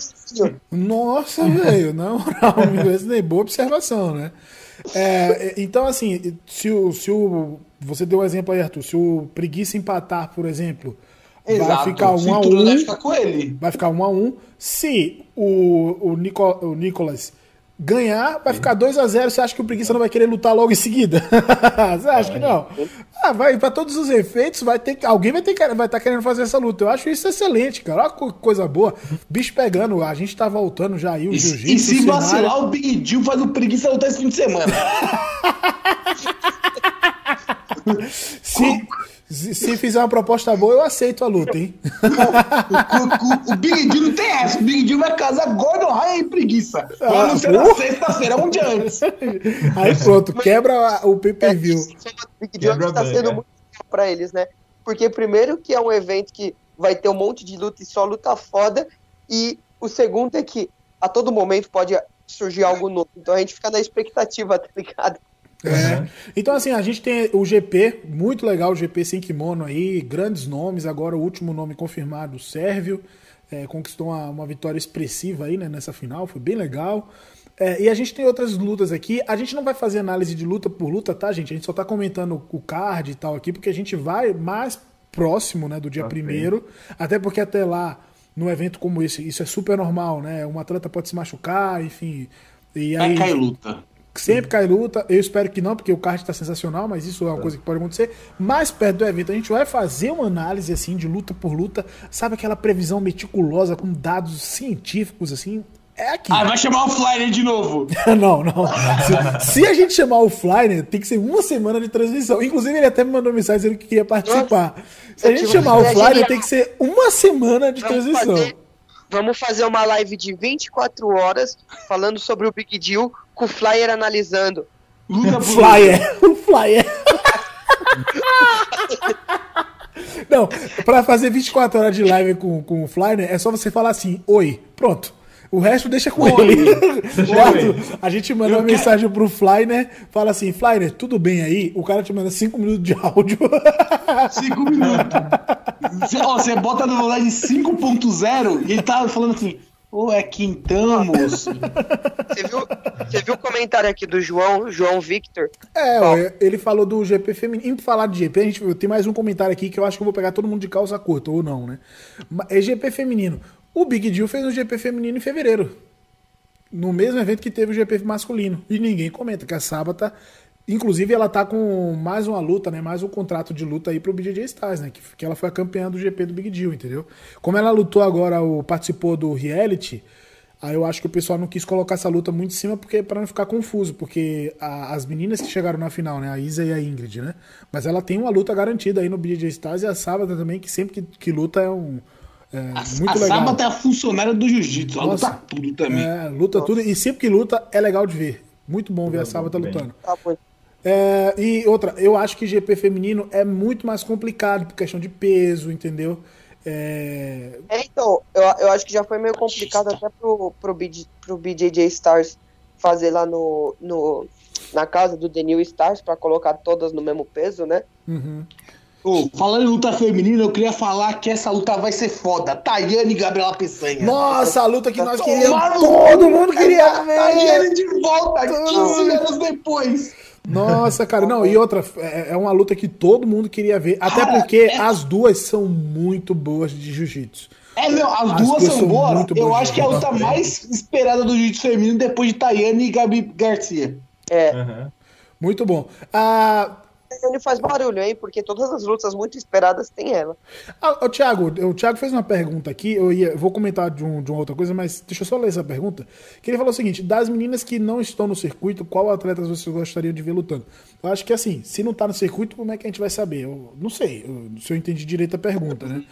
Nossa, velho, na moral, me impressionei. Boa observação, né? É, então, assim, se o, se o. Você deu um exemplo aí, Arthur. Se o Preguiça empatar, por exemplo, vai ficar O um a cinturão vai um. ficar com ele. Vai ficar um a um. Se o, o, Nico, o Nicolas ganhar, vai ficar 2 a 0 Você acha que o Preguiça não vai querer lutar logo em seguida? *laughs* Você acha que não? Ah, vai, pra todos os efeitos, vai ter alguém vai ter vai estar querendo fazer essa luta. Eu acho isso excelente, cara. Olha que co- coisa boa. Bicho pegando, a gente tá voltando já aí, o jiu-jitsu. e se vacilar, o Big Jill faz o preguiça lutar esse fim de semana. *laughs* *laughs* Se, se, fizer uma proposta boa, eu aceito a luta, hein? o, o- o Big Jill não tem essa. O Big Jill vai casar Gordon Ryan e preguiça. Ah, Vai não ser na sexta-feira, um dia antes. *laughs* Aí pronto, quebra o pay-per-view. Big Deal Quebra está bem, sendo é. muito legal pra eles, né? Porque primeiro que é um evento que vai ter um monte de luta e só luta foda, e o segundo é que a todo momento pode surgir algo novo. Então a gente fica na expectativa, tá ligado? É. Então, assim, a gente tem o GP, muito legal o GP sem kimono aí, grandes nomes. Agora, o último nome confirmado, o Sérvio, é, conquistou uma, uma vitória expressiva aí né, nessa final, foi bem legal. É, e a gente tem outras lutas aqui. A gente não vai fazer análise de luta por luta, tá, gente? A gente só tá comentando o card e tal aqui, porque a gente vai mais próximo né, do dia Ok. primeiro. Até porque até lá, num evento como esse, isso é super normal, né? Um atleta pode se machucar, enfim. E aí, Vai cair luta. Sempre cai luta, eu espero que não, porque o card tá sensacional, mas isso é uma coisa que pode acontecer. Mais perto do evento, a gente vai fazer uma análise assim de luta por luta, sabe aquela previsão meticulosa com dados científicos assim? É aqui. Ah, vai chamar o Flyer de novo. *laughs* não, não. *laughs* Se, se a gente chamar o Flyer, tem que ser uma semana de transmissão. Inclusive, ele até me mandou mensagem dizendo que queria participar. Se a gente tive chamar uma o ideia Flyer, tem que ser uma semana de transmissão. Vamos fazer uma live de 24 horas falando sobre o Big Deal com o Flyer analisando. Luta *laughs* Flyer, o Flyer. *laughs* Não, pra fazer 24 horas de live com, com o Flyer, é só você falar assim, oi, pronto. O resto deixa com ele. *laughs* Arthur, a gente manda Eu uma quero- mensagem pro Flyer, fala assim, Flyer, tudo bem aí? O cara te manda 5 minutos de áudio. *laughs* Cinco minutos. Você, ó, você bota na velocidade 5.0 e ele tá falando assim: Ô, é quintão, moço. Você viu, você viu o comentário aqui do João, João Victor? É, ó, ele falou do GP feminino. Em falar de GP, a gente tem mais um comentário aqui que eu acho que eu vou pegar todo mundo de calça curta, ou não, né? É GP feminino. O Big Deal fez um GP feminino em fevereiro. No mesmo evento que teve o GP masculino. E ninguém comenta que a Sábata. Inclusive, ela tá com mais uma luta, né? Mais um contrato de luta aí pro BJJ Stars, né? Que, que ela foi a campeã do GP do Big Deal, entendeu? Como ela lutou agora, o, participou do reality, Aí eu acho que o pessoal não quis colocar essa luta muito em cima porque para não ficar confuso, porque a- as meninas que chegaram na final, né, a Isa e a Ingrid, né? Mas ela tem uma luta garantida aí no BJJ Stars e a Sábata também, que sempre que, que luta é um é, muito a legal. Sábata é a funcionária do jiu-jitsu. Ela Nossa. luta tudo também. É, luta tudo e sempre que luta é legal de ver. Muito bom ver a Sábata bem. lutando. Tá bom. É, e outra, eu acho que GP feminino é muito mais complicado por questão de peso, entendeu? É, É, então, eu, eu acho que já foi meio complicado até pro, pro, BJ, pro BJJ Stars fazer lá no, no, na casa do Denil Stars pra colocar todas no mesmo peso, né? uhum. Falando em luta feminina, eu queria falar que essa luta vai ser foda. Tayane e Gabriela Peçanha. Nossa, a luta que nós Tomar queríamos. Todo mundo queria ver. Tayane de volta, Todo 15 mundo. anos depois. Nossa, cara, não, e outra, é é uma luta que todo mundo queria ver. Até Cara, porque é- as duas são muito boas de jiu-jitsu. É, meu, as, As duas duas são são boas. muito Eu boas acho que é a luta mais esperada do jiu-jitsu feminino depois de Tayane e Gabi Garcia. É, Aham. Muito bom. Ah, ele faz barulho, hein? Porque todas as lutas muito esperadas tem ela. ah, o Thiago, o Thiago fez uma pergunta aqui, eu ia, vou comentar de, um, de uma outra coisa, mas deixa eu só ler essa pergunta. Que ele falou o seguinte: das meninas que não estão no circuito, qual atletas você gostaria de ver lutando? Eu acho que assim, se não tá no circuito, como é que a gente vai saber? Eu não sei, eu- se eu entendi direito a pergunta, né?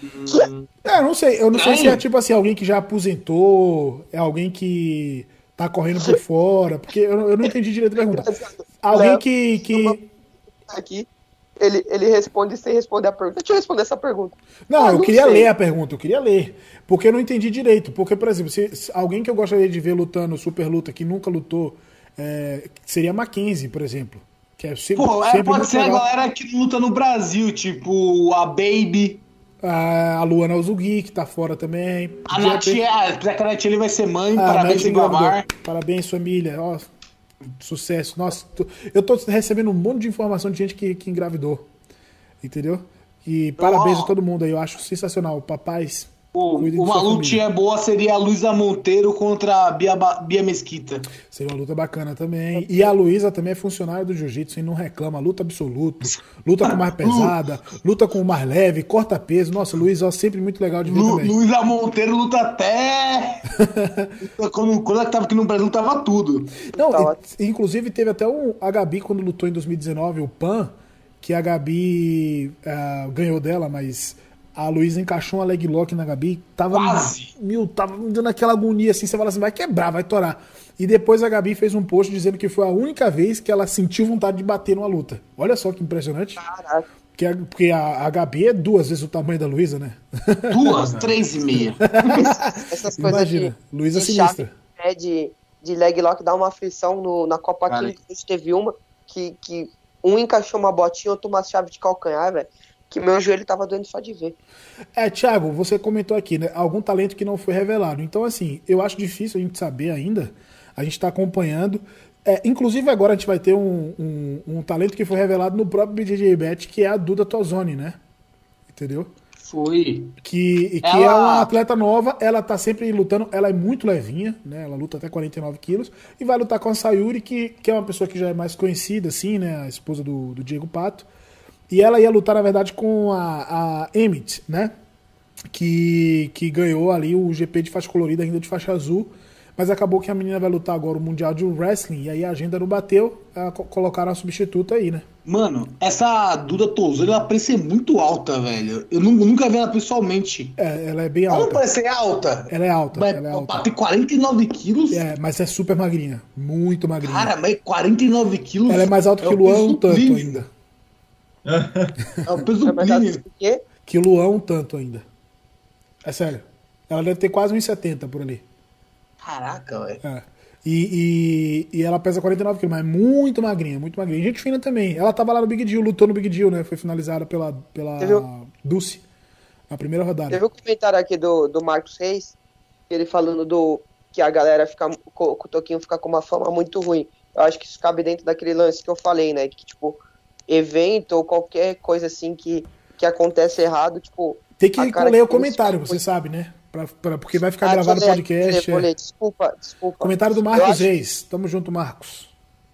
É, eu não sei. Eu não sei se é tipo assim, alguém que já aposentou, é alguém que tá correndo por fora, porque eu, eu não entendi direito a pergunta. *laughs* Alguém que. que... Aqui, ele, ele responde sem responder a pergunta. Deixa eu responder essa pergunta. Não, Ah, eu não queria sei. ler a pergunta, eu queria ler. Porque eu não entendi direito. Porque, por exemplo, se, se alguém que eu gostaria de ver lutando super luta que nunca lutou, é, seria a Mackenzie, por exemplo. Que é sempre, Pô, é, sempre pode ser a legal. galera que luta no Brasil, tipo a Baby, A, a Luana Ozugi, que tá fora também. a ah, apesar que a Natia ele vai ser mãe, Ah, parabéns, Nath. Parabéns, família. Ó, sucesso. Nossa, tô- eu tô recebendo um monte de informação de gente que, que engravidou. Entendeu? E parabéns Ó. a todo mundo aí. Eu acho sensacional. Papais. Cuidem de uma lutinha boa seria a Luísa Monteiro contra a Bia, Bia Mesquita. Seria uma luta bacana também. E a Luísa também é funcionária do jiu-jitsu e não reclama. Luta absoluto. Luta com mais pesada. Luta com mais leve. Corta peso. Nossa, Luísa, sempre muito legal de ver Lu, também. Luísa Monteiro luta até. *laughs* quando, quando ela tava aqui no Brasil, tava tudo. Não, Tá e- inclusive teve até um, a Gabi quando lutou em 2019, o PAN, que a Gabi ah, ganhou dela, mas a Luísa encaixou uma leg lock na Gabi, tava, Quase. Meu, tava me dando aquela agonia assim, você fala assim, vai quebrar, vai torar. E depois a Gabi fez um post dizendo que foi a única vez que ela sentiu vontade de bater numa luta. Olha só que impressionante. Caraca. Porque a, porque a, a Gabi é duas vezes o tamanho da Luísa, né? Duas, *laughs* três e meia. Essas coisas Imagina, de, Luísa de sinistra. chave, né, de, de leg lock dá uma aflição no, na Copa. King. A gente teve uma que, que um encaixou uma botinha, outro uma chave de calcanhar, velho. Que meu joelho tava doendo só de ver. É, Thiago, você comentou aqui, né? Algum talento que não foi revelado. Então, assim, eu acho difícil a gente saber ainda. A gente está acompanhando. É, inclusive, agora a gente vai ter um, um, um talento que foi revelado no próprio BJJ Bet, que é a Duda Tozoni, né? Entendeu? Foi. Que, que Ela- é uma atleta nova, ela tá sempre lutando, ela é muito levinha, né? Ela luta até 49 quilos e vai lutar com a Sayuri, que, que é uma pessoa que já é mais conhecida, assim, né? A esposa do, do Diego Pato. E ela ia lutar, na verdade, com a, a Emmett, né? Que, que ganhou ali o GP de faixa colorida, ainda de faixa azul. Mas acabou que a menina vai lutar agora o Mundial de Wrestling, e aí a agenda não bateu, co- colocaram a substituta aí, né? Mano, essa Duda Touzoni, ela parece ser muito alta, velho. Eu nu- nunca vi ela pessoalmente. É, ela é bem Ela não alta. parece ser alta. Ela é alta, Mas ela é alta. tem 49 quilos. É, mas é super magrinha. Muito magrinha. Cara, mas 49 quilos. Ela é mais alta que o Luan um tanto ainda. É *laughs* o peso É Plínio. que Luan um tanto ainda. É sério. Ela deve ter quase 1,70 por ali. Caraca, velho. É. E, e, e ela pesa 49 quilos, mas é muito magrinha, muito magrinha. Gente fina também. Ela tava lá no Big Deal, lutou no Big Deal, né? Foi finalizada pela, pela viu? Dulce na primeira rodada. Teve um comentário aqui do, do Marcos Reis, ele falando do que a galera fica, o Toquinho fica com uma fama muito ruim. Eu acho que isso cabe dentro daquele lance que eu falei, né? Que, tipo, evento ou qualquer coisa assim que, que acontece errado, tipo. Tem que ler o comentário, você sabe, né? Pra, pra- porque vai ficar Ah, gravado o podcast. ler, é. Desculpa, desculpa. Comentário do Marcos acho- Reis. Tamo junto, Marcos.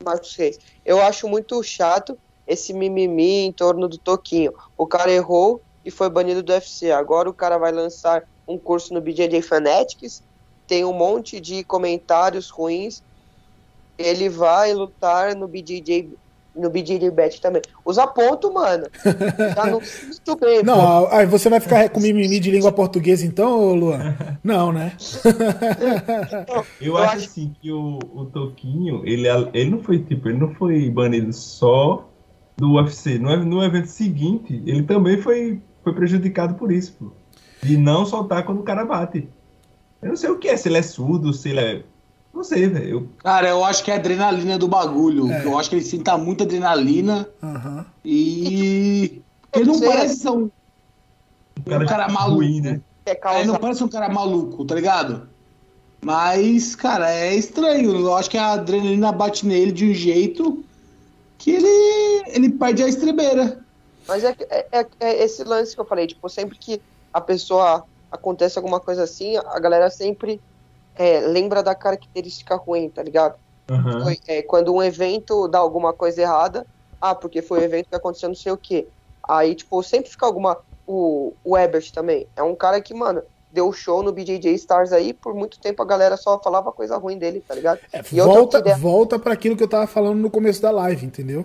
Marcos Reis. Eu acho muito chato esse mimimi em torno do Toquinho. O cara errou e foi banido do UFC. Agora o cara vai lançar um curso no BJJ Fanatics. Tem um monte de comentários ruins. Ele vai lutar no BJJ no BJJ Bet também. Usa ponto, mano. Tá no *laughs* bem. pô. Não, aí você vai ficar com mimimi de língua portuguesa então, Luan? Não, né? *laughs* Eu, Eu acho, acho- assim que o, o Toquinho, ele, ele não foi tipo, ele não foi banido só do UFC. No, no evento seguinte, ele também foi, foi prejudicado por isso, pô. De não soltar quando o cara bate. Eu não sei o que é, se ele é surdo, se ele é. Não sei, velho. Eu- Cara, eu acho que é a adrenalina do bagulho. É. Eu acho que ele sinta muita adrenalina Aham. e. Ele não parece ser um, cara, um cara maluco. ruim, né? Quer Ele não parece um cara maluco, tá ligado? Mas, cara, é estranho. Eu acho que a adrenalina bate nele de um jeito que ele, ele perde a estrebeira. Mas é, é, é- é esse lance que eu falei, tipo, sempre que a pessoa acontece alguma coisa assim, a galera sempre é, lembra da característica ruim, tá ligado? Aham. Foi, é, quando um evento dá alguma coisa errada, ah, porque foi um evento que aconteceu não sei o quê. Aí, tipo, sempre fica alguma. O, o Ebert também. É um cara que, mano, deu show no BJJ Stars aí, por muito tempo a galera só falava coisa ruim dele, tá ligado? É, volta der- volta para aquilo que eu tava falando no começo da live, entendeu?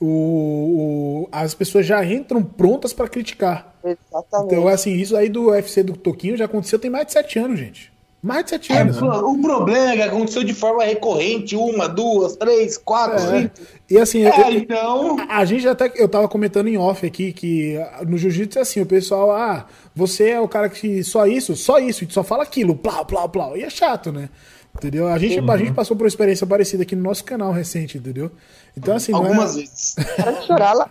O, o- as pessoas já entram prontas para criticar. Exatamente. Então, assim, isso aí do UFC do Toquinho já aconteceu tem mais de sete anos, gente. Mais de sete É, anos. né? o problema é que aconteceu de forma recorrente, uma, duas, três, quatro, É. cinco. E assim, É, eu- então. a gente até. Eu tava comentando em off aqui que no jiu-jitsu é assim, o pessoal, ah, você é o cara que só isso, só isso, só fala aquilo, plau, plau, plau. E é chato, né? Entendeu? A gente, a gente passou por uma experiência parecida aqui no nosso canal recente, entendeu? Então, assim, não Algumas é. vezes. Para de chorar lá.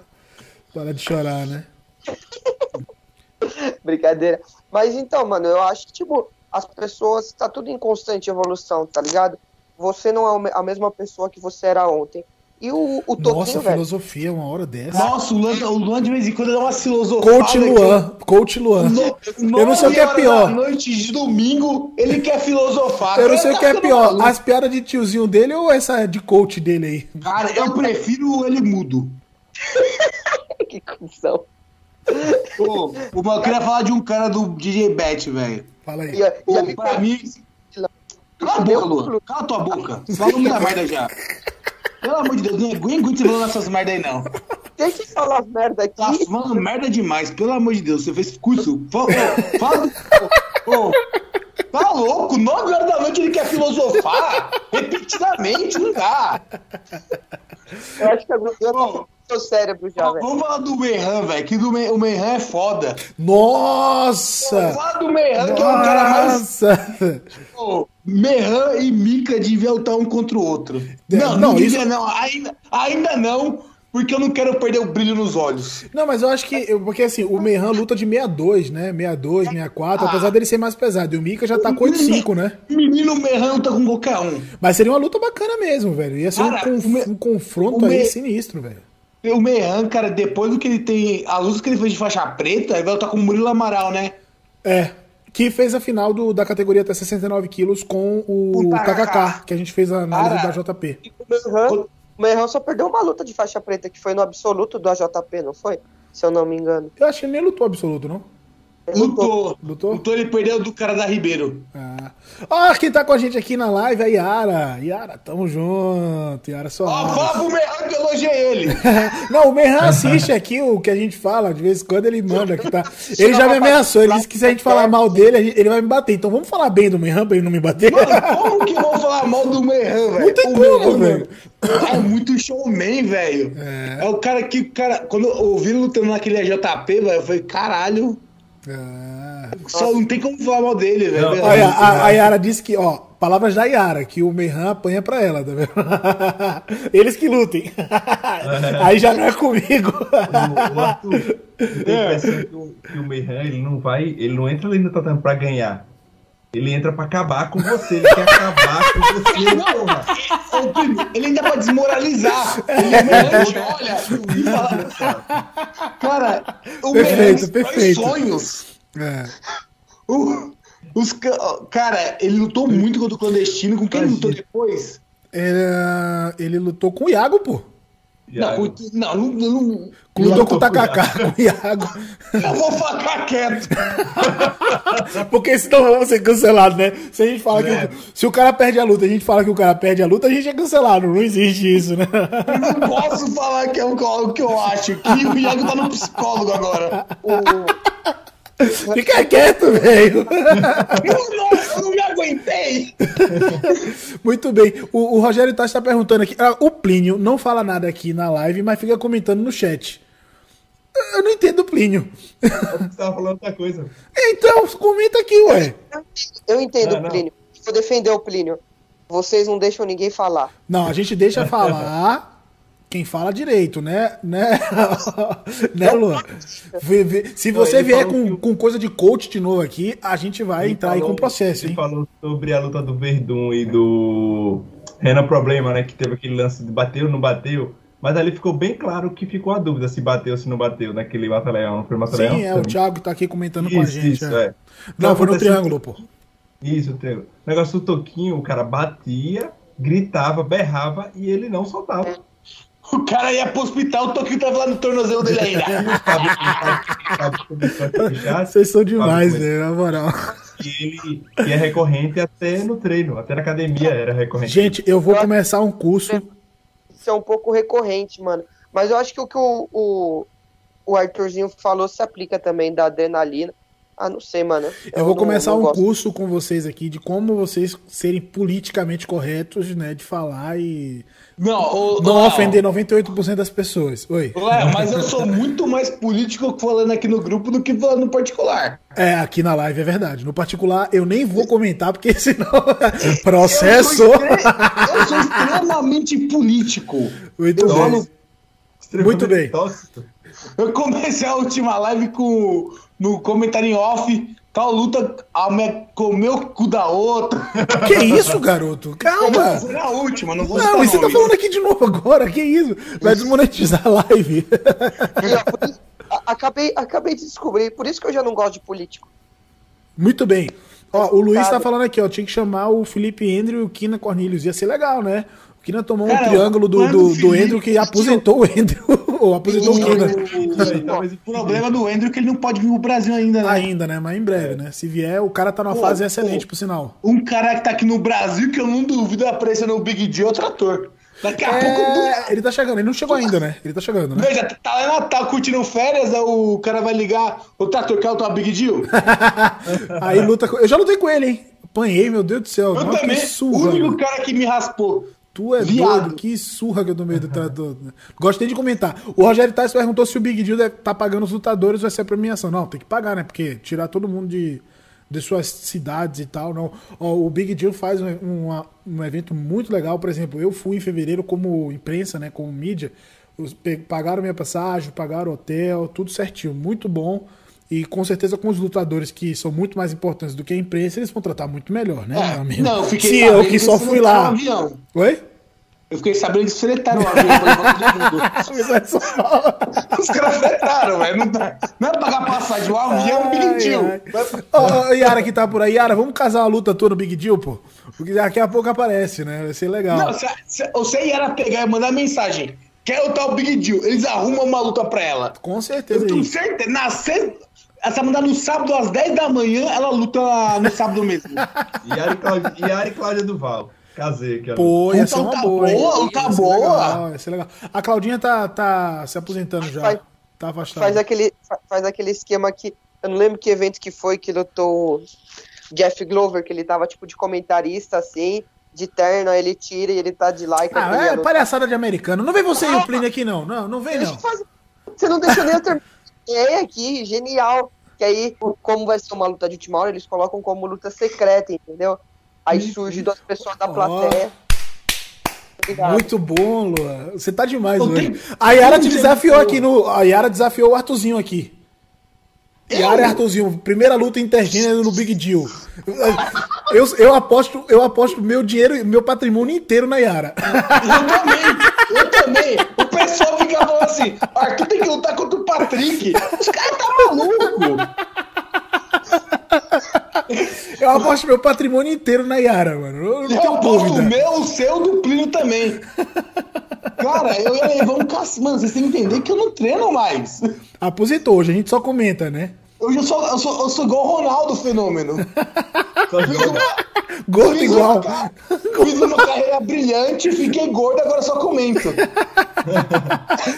Para de chorar, né? *laughs* Brincadeira. Mas então, mano, eu acho que, tipo, as pessoas, tá tudo em constante evolução, tá ligado? Você não é a mesma pessoa que você era ontem. E o, o Nossa, Toquinho, velho, filosofia, uma hora dessa. Nossa, o Luan, o Luan de vez em quando dá uma filosofada. Coach Luan, Coach Luan. No, Eu não sei o que é pior. Noite de domingo, ele quer filosofar. Eu não sei o que é pior, maluco. as piadas de tiozinho dele ou essa de coach dele aí? Cara, eu prefiro ele mudo. *laughs* que cuzão. Pô, o- eu queria falar de um cara do DJ Bet, velho. Fala aí. E, a- e Pô, a- pra mim. Cala a boca, Luan. Cala a tua boca. Você falou muita merda já. Pelo amor de Deus, não aguento você falando essas merda aí, não. Tem que falar merda aqui. Tá falando merda demais, pelo amor de Deus. Você fez curso. Fala. fala ô, tá louco? 9 horas da noite ele quer filosofar repetidamente, não dá. Eu acho que tô com seu cérebro já, velho. Vamos falar do Meihan, velho, que do Me- o Meihan é foda. Nossa! Vamos falar do Meihan, que é o cara mais. Nossa! E Mika deviam lutar um contra o outro. É, Não, não, não, isso- não. Ainda, ainda não, porque eu não quero perder o brilho nos olhos. Não, mas eu acho que. Porque assim, o Meihan luta de 62, né? 62, 64, Ah. apesar dele ser mais pesado. E o Mika já tá com 85, né? Menino Meihan luta com qualquer um. Mas seria uma luta bacana mesmo, velho. Ia ser um, Cara, conf- o Me- um confronto o aí Me- sinistro, velho. O Meihan, cara, depois do que ele tem. A luz que ele fez de faixa preta, ele vai lutar com o Murilo Amaral, né? É. Que fez a final do- da categoria até 69 quilos com o o KKK, que a gente fez a análise Cara, da JP. O Meihan só perdeu uma luta de faixa preta, que foi no absoluto do AJP, não foi? Se eu não me engano. Eu acho que ele nem lutou absoluto, não? Lutou. Lutou. Lutou? Ele perdeu do cara da Ribeiro. Ah. Ó, quem tá com a gente aqui na live é a Yara. Yara, tamo junto. Yara Ó, Soares. fala pro Meihan que eu elogiei ele. *laughs* Não, o Merran assiste aqui o que a gente fala, de vez em quando ele manda aqui, tá? Ele já me ameaçou, ele disse que se a gente falar mal dele, ele vai me bater. Então vamos falar bem do Merran pra ele não me bater? Mano, como que vão falar mal do Meihan, velho? Não tem O como, velho. É muito showman, velho. É. o cara que, cara, quando eu ouvi lutando naquele AJP, velho, eu falei, caralho, Ah. só não tem como falar mal dele, velho. Não, Olha, a, a Yara disse que, ó, palavras da Yara, que o Merran apanha pra ela, tá vendo? *laughs* Eles que lutem. Aí já não é comigo. O, o Arthur, a *laughs* impressão que o, que o Meihan, ele não vai, ele não entra ali no tatame pra ganhar. Ele entra pra acabar com você, ele quer acabar com você, porra. Primo, Ele ainda pode desmoralizar. Ele realmente olha e fala. Cara, o Perfeito, perfeito. sonhos. É. O- os, ca- cara, ele lutou muito contra o clandestino. Com quem ele lutou depois? É, Ele lutou com o Iago, pô. Não, com- não, não, não, Lutou com o com o Takaka, com o Iago. Eu vou ficar quieto. *laughs* Porque senão vamos ser cancelados, né? Se a gente fala que. o- Se o cara perde a luta, a gente fala que o cara perde a luta, a gente é cancelado. Não existe isso, né? Eu não posso falar que é o que eu- o que eu acho. Que o Iago tá no psicólogo agora. Fica quieto, velho. Eu não, eu não me aguentei. Muito bem. O, o Rogério Tassi tá perguntando aqui. ah, o Plínio não fala nada aqui na live, mas fica comentando no chat. Eu não entendo o Plínio. Você tava falando outra coisa. Então, comenta aqui, ué. Eu entendo o. Plínio. Vou defender o Plínio. Vocês não deixam ninguém falar. Não, a gente deixa falar quem fala direito, né? *laughs* Né, né Luan? Se você ele vier com, que- com coisa de coach de novo aqui, a gente vai Ele entrar aí falou- com processo, Ele hein? falou sobre a luta do Verdun e do Renan Problema, né? Que teve aquele lance de bateu, não bateu. Mas ali ficou bem claro que ficou a dúvida se bateu ou se não bateu naquele Mata-Leão. Não foi Mata-Leão? Sim, é, o Também. Thiago tá aqui comentando com a Isso, gente. isso, é. é. Não, foi no triângulo, pô. Isso, o triângulo. O negócio do Toquinho, o cara batia, gritava, berrava e ele não soltava. O cara ia pro hospital, o Toquinho tava lá no tornozelo dele ainda. Vocês são demais, Sabe, velho, na moral. E ele que é recorrente até no treino, até na academia era recorrente. Gente, eu vou começar um curso. Isso é um pouco recorrente, mano. Mas eu acho que o que o, o, o Arthurzinho falou se aplica também da adrenalina. Ah, não sei, mano. Eu, vou não- começar não um gosto. curso com vocês aqui de como vocês serem politicamente corretos, né? De falar e Não, o, não Léo, ofender 98% das pessoas. Oi. Léo, mas eu sou muito mais político falando aqui no grupo do que falando no particular. É, aqui na live é verdade. No particular, eu nem vou comentar, porque *laughs* senão. *laughs* processo! Eu sou, eu sou extremamente político. Muito Eu bem. falo- Muito bem. Tóxico. Eu comecei a última live com no comentário em off. Tal luta a me, comeu o cu da outra. Que isso, garoto? Calma! Foi a última, não vou Não, e você tá falando aqui de novo agora? Que isso? Vai desmonetizar a live. Acabei, acabei de descobrir, por isso que eu já não gosto de político. Muito bem. Ó, o Luiz tá falando aqui, ó. Tinha que chamar o Felipe Andrew e o Kina Cornelius. Ia ser legal, né? O Kina tomou um Cara, triângulo do, do, do Andrew que aposentou o Andrew. Ou aposentou o. Talvez O problema do Andrew é que ele não pode vir pro Brasil ainda, né? Ainda, né? Mas em breve, né? Se vier, o cara tá numa Pô, fase pô. excelente, por sinal. Um cara que tá aqui no Brasil, que eu não duvido aparecer no Big D, é outro ator. Daqui a pouco. É, ele tá chegando, ele não chegou ainda, né? Ele tá chegando, né? Veja, tá lá em Natal curtindo férias, o cara vai ligar, o trator quer o tua Big Deal? *laughs* Aí luta com... Eu já lutei com ele, hein? Apanhei, meu Deus do céu. Eu que também, o único cara que me raspou. Tu é Viado. doido, que surra que eu tomei do *laughs* trator. Gostei de comentar. O Rogério Tais perguntou se o Big Deal deve tá pagando os lutadores vai ser a premiação. Não, tem que pagar, né? Porque tirar todo mundo de, de suas cidades e tal, não. Ó, o Big Deal faz um, uma- um evento muito legal, por exemplo, eu fui em fevereiro como imprensa, né? Como mídia. Pagaram minha passagem, pagaram hotel, tudo certinho, muito bom. E com certeza com os lutadores que são muito mais importantes do que a imprensa, eles vão tratar muito melhor, né? É, não, eu fiquei Se sabendo eu que só fui lá. o avião. Oi? Eu fiquei sabendo que fretaram o avião pra levar todo mundo. Os caras fretaram, velho. Não, dá- não é pagar passagem, o avião é um Big Deal. Ó, ó, Yara que tá por aí. Yara, vamos casar uma luta tua no Big Deal, pô? Porque daqui a pouco aparece, né? Vai ser legal. Não, se, se você ia pegar e mandar mensagem, quer lutar o Big Deal, eles arrumam uma luta pra ela. Com certeza. Eu tenho certeza, na sexta, essa mandar no sábado às 10 da manhã, ela luta no sábado mesmo. Yara e Cláudia, Yara e Cláudia Duval. Casei ó. Pô, ia ser Então uma tá boa. hein? boa, tá Ia ser boa. legal, ia ser legal. A Claudinha tá, tá se aposentando já. Faz- tá afastada. Faz aquele, fa- faz aquele esquema que. Eu não lembro que evento que foi que lutou o Jeff Glover, que ele tava tipo de comentarista assim, de terno, aí ele tira e ele tá de like. Ah, é palhaçada de americano. Não vem você e o Plínio aqui, não. Não, não vem, não. Você não deixou nem eu terminar. É aqui, genial. Que aí, como vai ser uma luta de última hora, eles colocam como luta secreta, entendeu? Aí surge duas pessoas da plateia. Obrigado. Muito bom, Lua. Você tá demais Eu hoje. A Yara te desafiou aqui no. A Yara desafiou o Arthurzinho aqui. Yara e Arthurzinho, primeira luta intergênero no Big Deal. Eu, eu aposto, eu aposto meu dinheiro, meu patrimônio inteiro na Yara. Eu também, também. O pessoal fica falando assim, Arthur tem que lutar contra o Patrick. Os caras tá maluco. Eu aposto meu patrimônio inteiro na Yara, mano. Eu não Eu tenho aposto o dúvida. meu, o seu, do Plínio também. Cara, eu ia levar um cacete. Mano, vocês têm que entender que eu não treino mais. Aposentou hoje, a gente só comenta, né? Hoje eu sou, eu sou, eu sou igual o Ronaldo Fenômeno. *laughs* Joga. Gordo Fiz igual. Uma, fiz uma carreira brilhante, fiquei gordo, agora só comento. *laughs*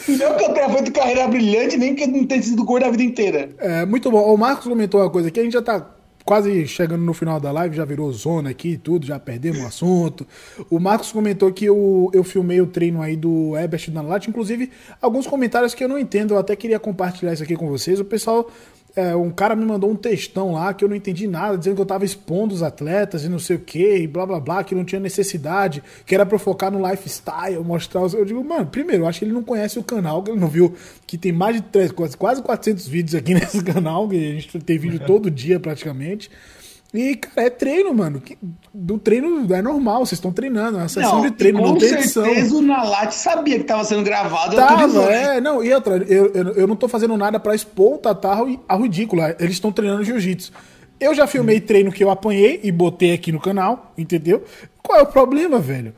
não que eu tenha feito carreira brilhante, nem que eu não tenha sido gordo a vida inteira. É, muito bom. O Marcos comentou uma coisa aqui, a gente já tá quase chegando no final da live, já virou zona aqui e tudo, já perdemos o assunto. O Marcos comentou que eu, eu filmei o treino aí do Ebert na Lat, inclusive alguns comentários que eu não entendo, eu até queria compartilhar isso aqui com vocês. O pessoal, é, um cara me mandou um textão lá que eu não entendi nada, dizendo que eu tava expondo os atletas e não sei o que, e blá blá blá, que não tinha necessidade, que era pra eu focar no lifestyle, mostrar os. Eu digo, mano, primeiro, eu acho que ele não conhece o canal, que ele não viu que tem mais de três, quase quase 400 vídeos aqui *laughs* nesse canal, que a gente tem vídeo todo dia praticamente. E, cara, é treino, mano. Do treino é normal, vocês estão treinando, é uma sessão de treino, com não tem edição. certeza o Nalat sabia que tava sendo gravado. Tava, é, não, e outra, eu, eu, eu não tô fazendo nada pra expor o Tatarro ao ridículo. Eles estão treinando jiu-jitsu. Eu já filmei treino que eu apanhei e botei aqui no canal, entendeu? Qual é o problema, velho?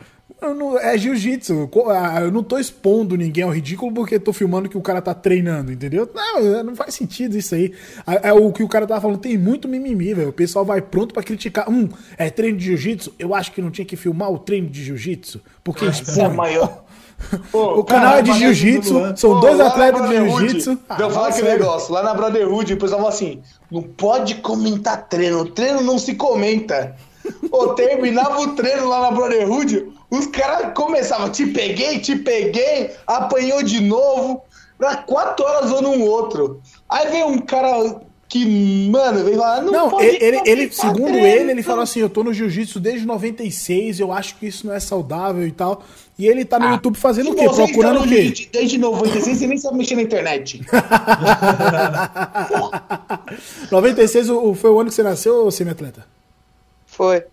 Não- é jiu-jitsu. Ah, Eu não tô expondo ninguém ao ridículo porque tô filmando que o cara tá treinando, entendeu? Não, não faz sentido isso aí. É é o que o cara tava falando, tem muito mimimi, velho. O pessoal vai pronto pra criticar. Hum, é treino de jiu-jitsu? Eu acho que não tinha que filmar o treino de jiu-jitsu, porque é expõe. maior. *laughs* Pô, O canal é de parece do jiu-jitsu, são Pô, dois atletas de jiu-jitsu. Deixa eu Ah, falar aquele negócio. Lá na Brotherhood, o pessoal fala assim: não pode comentar treino. Treino não se comenta. Pô, terminava o treino lá na Brotherhood, os caras começavam: te peguei, te peguei, apanhou de novo. Pra quatro horas ou num outro. Aí vem um cara que, mano, vem lá. Não, Não, pode ele, ele, segundo treino, ele, ele falou assim: eu tô no jiu-jitsu desde 96, eu acho que isso não é saudável e tal. E ele tá no Ah, YouTube fazendo o quê? Procurando o quê? Desde 96, você nem sabe mexer na internet. *laughs* 96 o- o- foi o ano que você nasceu, semi-atleta? Foi.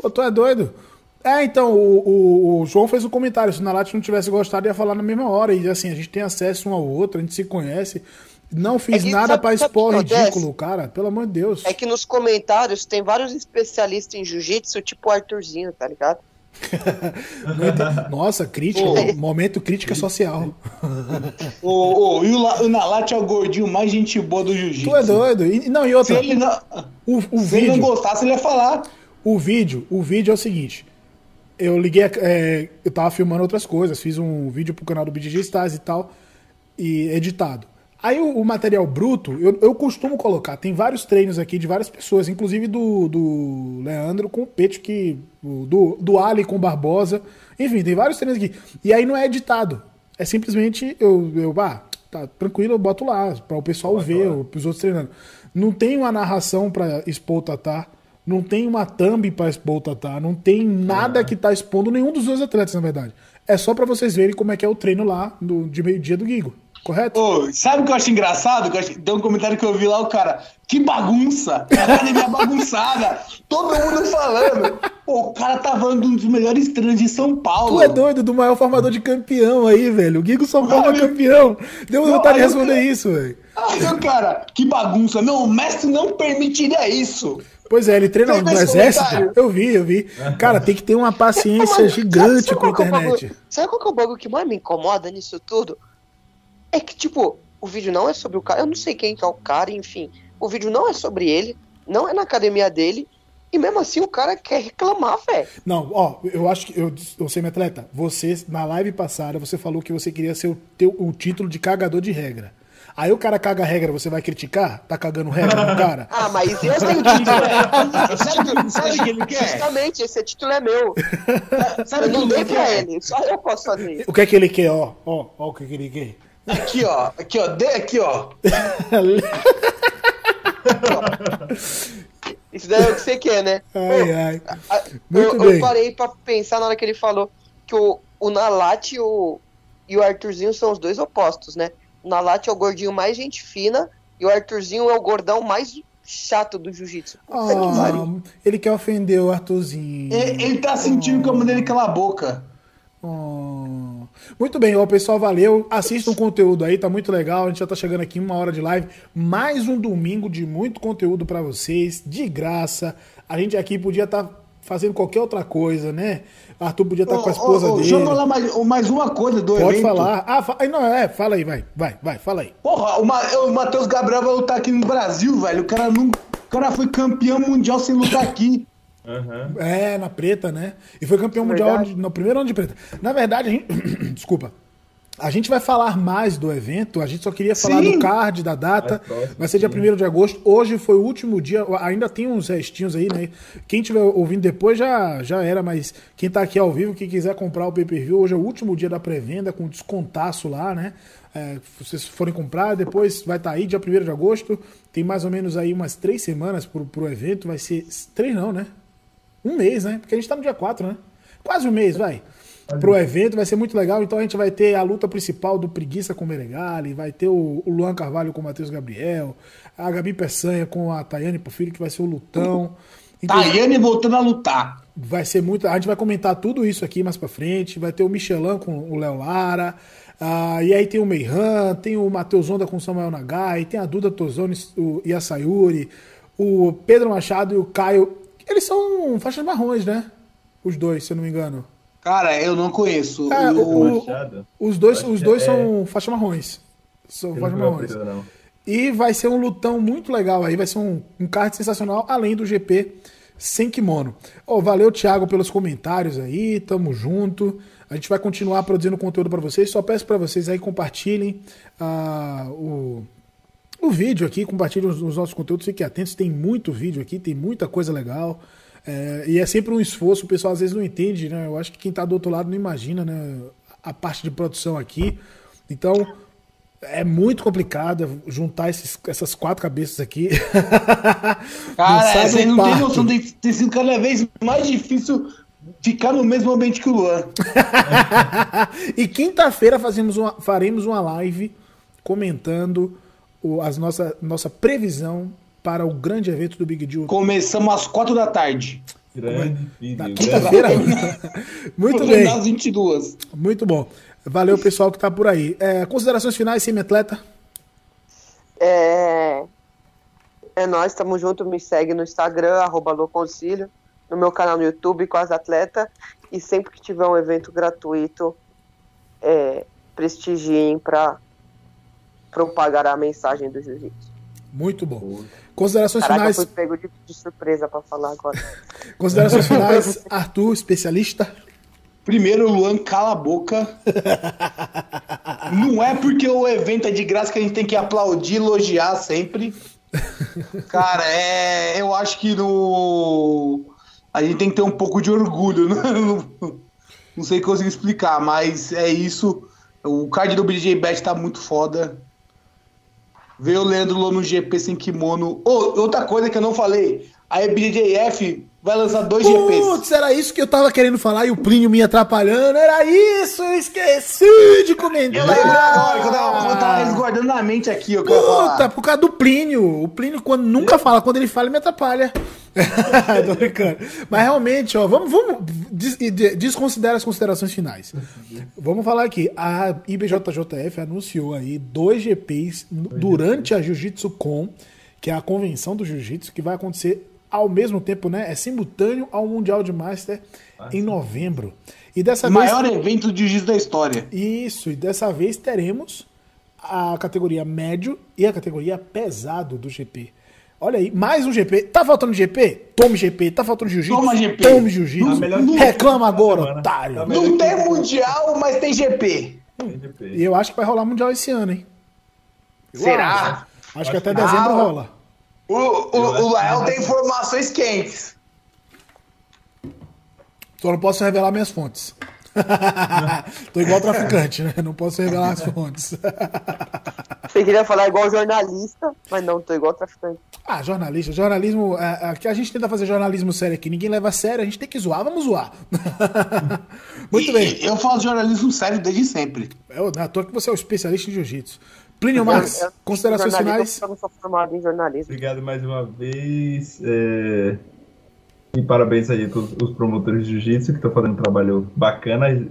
Pô, tu é doido? É, então, o, o- o João fez um comentário. Se o Nalat não tivesse gostado, ia falar na mesma hora. E assim, a gente tem acesso um ao outro, a gente se conhece. Não fiz É nada sabe expor ridículo, cara. Pelo amor de Deus. É que nos comentários tem vários especialistas em jiu-jitsu, tipo o Arthurzinho, tá ligado? *laughs* Nossa, crítica. Momento crítica social. Ô, ô, e o, La- o Nalat é o gordinho mais gente boa do jiu-jitsu. Tu é doido. E, não, e Se outra. ele não, O, o se ele não vídeo. gostasse, ele ia falar. O vídeo, o vídeo é o seguinte. Eu liguei, a- é, eu tava filmando outras coisas, fiz um vídeo pro canal do BDG Stars e tal, e editado. Aí o, o material bruto, eu, eu costumo colocar, tem vários treinos aqui de várias pessoas, inclusive do, do Leandro com o Pete, que, do, do Ali com o Barbosa, enfim, tem vários treinos aqui. E aí não é editado, é simplesmente eu, eu ah, tá tranquilo, eu boto lá, para o pessoal ver, o- os outros treinando. Não tem uma narração para expor o Tatá, não tem uma thumb pra expor o Tatá, não tem nada que tá expondo nenhum dos dois atletas, na verdade. É só pra vocês verem como é que é o treino lá do, de meio-dia do Gigo, correto? Ô, sabe o que eu acho engraçado? Que acho- Tem um comentário que eu vi lá, o cara, que bagunça! A academia bagunçada! Todo mundo falando! Pô, o cara tá falando de um dos melhores treinos de São Paulo. Tu é doido do maior formador de campeão aí, velho. O Gigo só forma Ai, campeão. Deu Não, vontade de responder isso, velho. Aí o cara, que bagunça! Não, o mestre não permitiria isso! Pois é, ele treina no exército. comentário? Eu vi, eu vi. Cara, tem que ter uma *laughs* paciência Mano, gigante sabe com a é internet. bagulho- Sabe qual que é o bagulho que mais me incomoda nisso tudo? É que, tipo, o vídeo não é sobre o cara. Eu não sei quem que é o cara, enfim. O vídeo não é sobre ele, não é na academia dele. E mesmo assim o cara quer reclamar, velho. Não, ó, eu acho que eu, eu sei, atleta. Você, na live passada, você falou que você queria ser o, teu, o título de cagador de regra. Aí o cara caga regra, você vai criticar? Tá cagando regra no cara? *laughs* Ah, mas esse é o título. *laughs* Título- Sabe o que ele quer? Justamente, esse título é meu. Sabe Eu o que não ele dei pra quer? ele, só eu posso fazer isso. O que é que ele quer, ó? Ó, ó o que, é que ele quer. Aqui, ó. Aqui, ó. De, aqui, ó. *laughs* Isso daí é o que você quer, né? Ai, ai. a- Muito eu, bem. eu parei pra pensar na hora que ele falou que o, o Nalat e o, e o Arthurzinho são os dois opostos, né? O Nalat é o gordinho mais gente fina e o Arthurzinho é o gordão mais chato do jiu-jitsu. Que. Ah, ele quer ofender o Arthurzinho. Ele, ele tá sentindo que a mão dele cala a boca. Oh. Muito bem, ó, pessoal, valeu. Assista o conteúdo aí, tá muito legal. A gente já tá chegando aqui uma hora de live. Mais um domingo de muito conteúdo pra vocês, de graça. A gente aqui podia estar fazendo qualquer outra coisa, né? Arthur podia estar com a esposa ô, ô, dele. Deixa eu falar mais, mais uma coisa do Pode evento. falar. Ah, fa... não, é, fala aí, vai, vai, vai, fala aí. Porra, o, Ma, o Matheus Gabriel vai lutar aqui no Brasil, velho. O cara, não, o cara foi campeão mundial sem lutar aqui. Aham. É, na preta, né? E foi campeão É mundial de- no primeiro ano de preta. Na verdade, a gente... *clears throat* desculpa. A gente vai falar mais do evento, a gente só queria falar Sim. do card, da data. Mais próximo, vai ser dia sim. 1 de agosto. Hoje foi o último dia, ainda tem uns restinhos aí, né? Quem estiver ouvindo depois já, já era, mas quem tá aqui ao vivo, quem quiser comprar o pay-per-view, hoje é o último dia da pré-venda, com descontaço lá, né? É, se vocês forem comprar, depois vai estar aí, dia 1 de agosto. Tem mais ou menos aí umas três semanas pro, pro evento. Vai ser. Três não, né? Um mês, né? Porque a gente tá no dia 4, né? Quase um mês, vai. Pro evento vai ser muito legal. Então a gente vai ter a luta principal do Preguiça com o Meregali, vai ter o, o Luan Carvalho com o Matheus Gabriel, a Gabi Peçanha com a Tayane Porfírio, que vai ser o lutão. Então, Tayane voltando a lutar. Vai ser muito. A gente vai comentar tudo isso aqui mais pra frente. Vai ter o Michelin com o Léo Lara. ah, e aí tem o Meihan, tem o Matheus Onda com o Samuel Nagai, tem a Duda Tozoni e a Sayuri, o Pedro Machado e o Caio. Eles são faixas marrons, né? Os dois, se eu não me engano. Cara, eu não conheço. É, o- Machado. Os dois, os dois é- são faixa marrons. São Eu faixa não vi a marrons. não. E vai ser um lutão muito legal aí, vai ser um, um card sensacional, além do GP sem kimono. Ô, valeu, Thiago, pelos comentários aí, tamo junto. A gente vai continuar produzindo conteúdo pra vocês. Só peço pra vocês aí compartilhem ah, o, o vídeo aqui, compartilhem os, os nossos conteúdos, fiquem atentos, tem muito vídeo aqui, tem muita coisa legal. É, e é sempre um esforço, o pessoal às vezes não entende, né? Eu acho que quem tá do outro lado não imagina, né? A parte de produção aqui. Então, é muito complicado juntar esses- essas quatro cabeças aqui. *laughs* Cara, você não tem parto. noção, tem, tem sido cada vez mais difícil ficar no mesmo ambiente que o Luan. *laughs* e quinta-feira fazemos uma- faremos uma live comentando o, as nossa, nossa previsão para o grande evento do Big Deal Começamos às quatro da tarde. Grande na quinta-feira. *laughs* muito bem, às 22. muito bom. Valeu, pessoal que tá por aí. É, considerações finais, semi-atleta? É, é nós, tamo junto. Me segue no Instagram, arroba Loconcílio, no meu canal no YouTube com as atletas. E sempre que tiver um evento gratuito, é, prestigiem para propagar a mensagem do jiu-jitsu. Muito bom. Considerações Caraca, eu finais, fui pego de, de surpresa para falar agora. *laughs* considerações finais, Arthur, especialista. Primeiro, Luan, cala a boca. *laughs* Não é porque o evento é de graça que a gente tem que aplaudir, elogiar sempre. Cara, é, eu acho que no. A gente tem que ter um pouco de orgulho. né? *laughs* Não, não sei conseguir explicar, mas é isso. O card do BJ Bet tá muito foda. Ver o Leandro Lô no GP sem kimono. Ô, outra coisa que eu não falei. A BJF vai lançar dois GPs. Putz, era isso que eu tava querendo falar e o Plínio me atrapalhando. Era isso, eu esqueci de comentar. Eu lembrei agora que eu tava, eu tava resguardando na mente aqui, eu Puta, por causa do Plínio. O Plínio, quando nunca fala, quando ele fala, ele me atrapalha. *laughs* Tô brincando. Mas realmente, ó, vamos, vamos des- de- desconsiderar as considerações finais. Vamos falar aqui. A IBJJF anunciou aí dois GPs durante a Jiu-Jitsu Con, que é a convenção do Jiu-Jitsu, que vai acontecer ao mesmo tempo, né? É simultâneo ao Mundial de Master em novembro. E dessa O vez. maior evento de jiu da história. Isso, e dessa vez teremos a categoria médio e a categoria pesado do GP. Olha aí, mais um GP. Tá faltando GP? Tome GP. Tá faltando jiu-jitsu? Toma GP. Tome Tá jiu-jitsu. que- Reclama agora, Semana. otário. Tá Não tem mundial, mas tem GP. E eu acho que vai rolar Mundial esse ano, hein? Eu Será? Acho, Acho que até dezembro Ah, rola. O, o, o Lael tem informações quentes. Só não posso revelar minhas fontes. *laughs* Tô igual traficante, né? Não posso revelar as fontes. *laughs* Você queria falar igual jornalista, mas não, tô igual traficante. Ah, jornalista. Jornalismo. é, é, que a gente tenta fazer jornalismo sério aqui. Ninguém leva a sério, a gente tem que zoar, vamos zoar. *laughs* Muito E- bem. Eu falo jornalismo sério desde sempre. Eu, é à toa que você é o especialista em jiu-jitsu. Plínio Marques, considerações finais. Eu não sou formado em jornalismo. Obrigado mais uma vez. é, E parabéns aí a todos os promotores de jiu-jitsu que estão fazendo um trabalho bacana.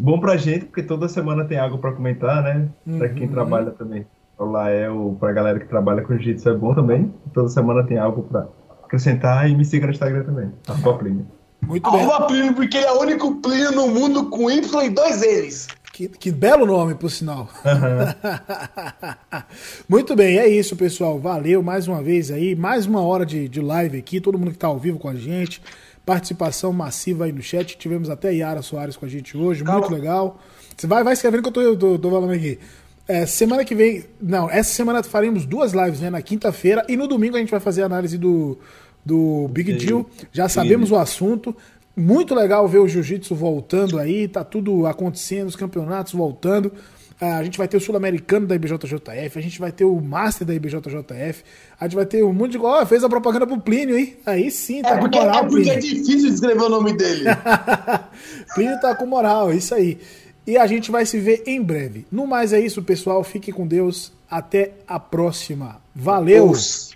Bom pra gente, porque toda semana tem algo pra comentar, né? Pra quem Uhum. trabalha também. O Lael, pra galera que trabalha com jiu-jitsu é bom também. Toda semana tem algo pra acrescentar e me siga no Instagram também. Arroba Plínio. Muito bem. Alva Plínio, porque ele é o único Plínio no mundo com Y e dois N's. Que, que belo nome, por sinal. *laughs* Muito bem, é isso, pessoal. Valeu mais uma vez aí. Mais uma hora de, de live aqui. Todo mundo que tá ao vivo com a gente. Participação massiva aí no chat. Tivemos até Yara Soares com a gente hoje. Muito legal. Você vai, vai escrevendo que eu tô, eu tô, tô falando aqui. É, semana que vem. Não, essa semana faremos duas lives, né? Na quinta-feira. E no domingo a gente vai fazer a análise do, do Big. Deal. Já sabemos o assunto. Muito legal ver o jiu-jitsu voltando aí, tá tudo acontecendo, os campeonatos voltando. Ah, A gente vai ter o Sul-Americano da IBJJF, a gente vai ter o Master da IBJJF, a gente vai ter um monte de. Ó, fez a propaganda pro Plínio, hein? Aí sim, tá É porque, com moral, é porque é Plínio. difícil de escrever o nome dele. *laughs* Plínio tá com moral, é isso aí. E a gente vai se ver em breve. No mais é isso, pessoal. Fiquem com Deus. Até a próxima. Valeu! Os-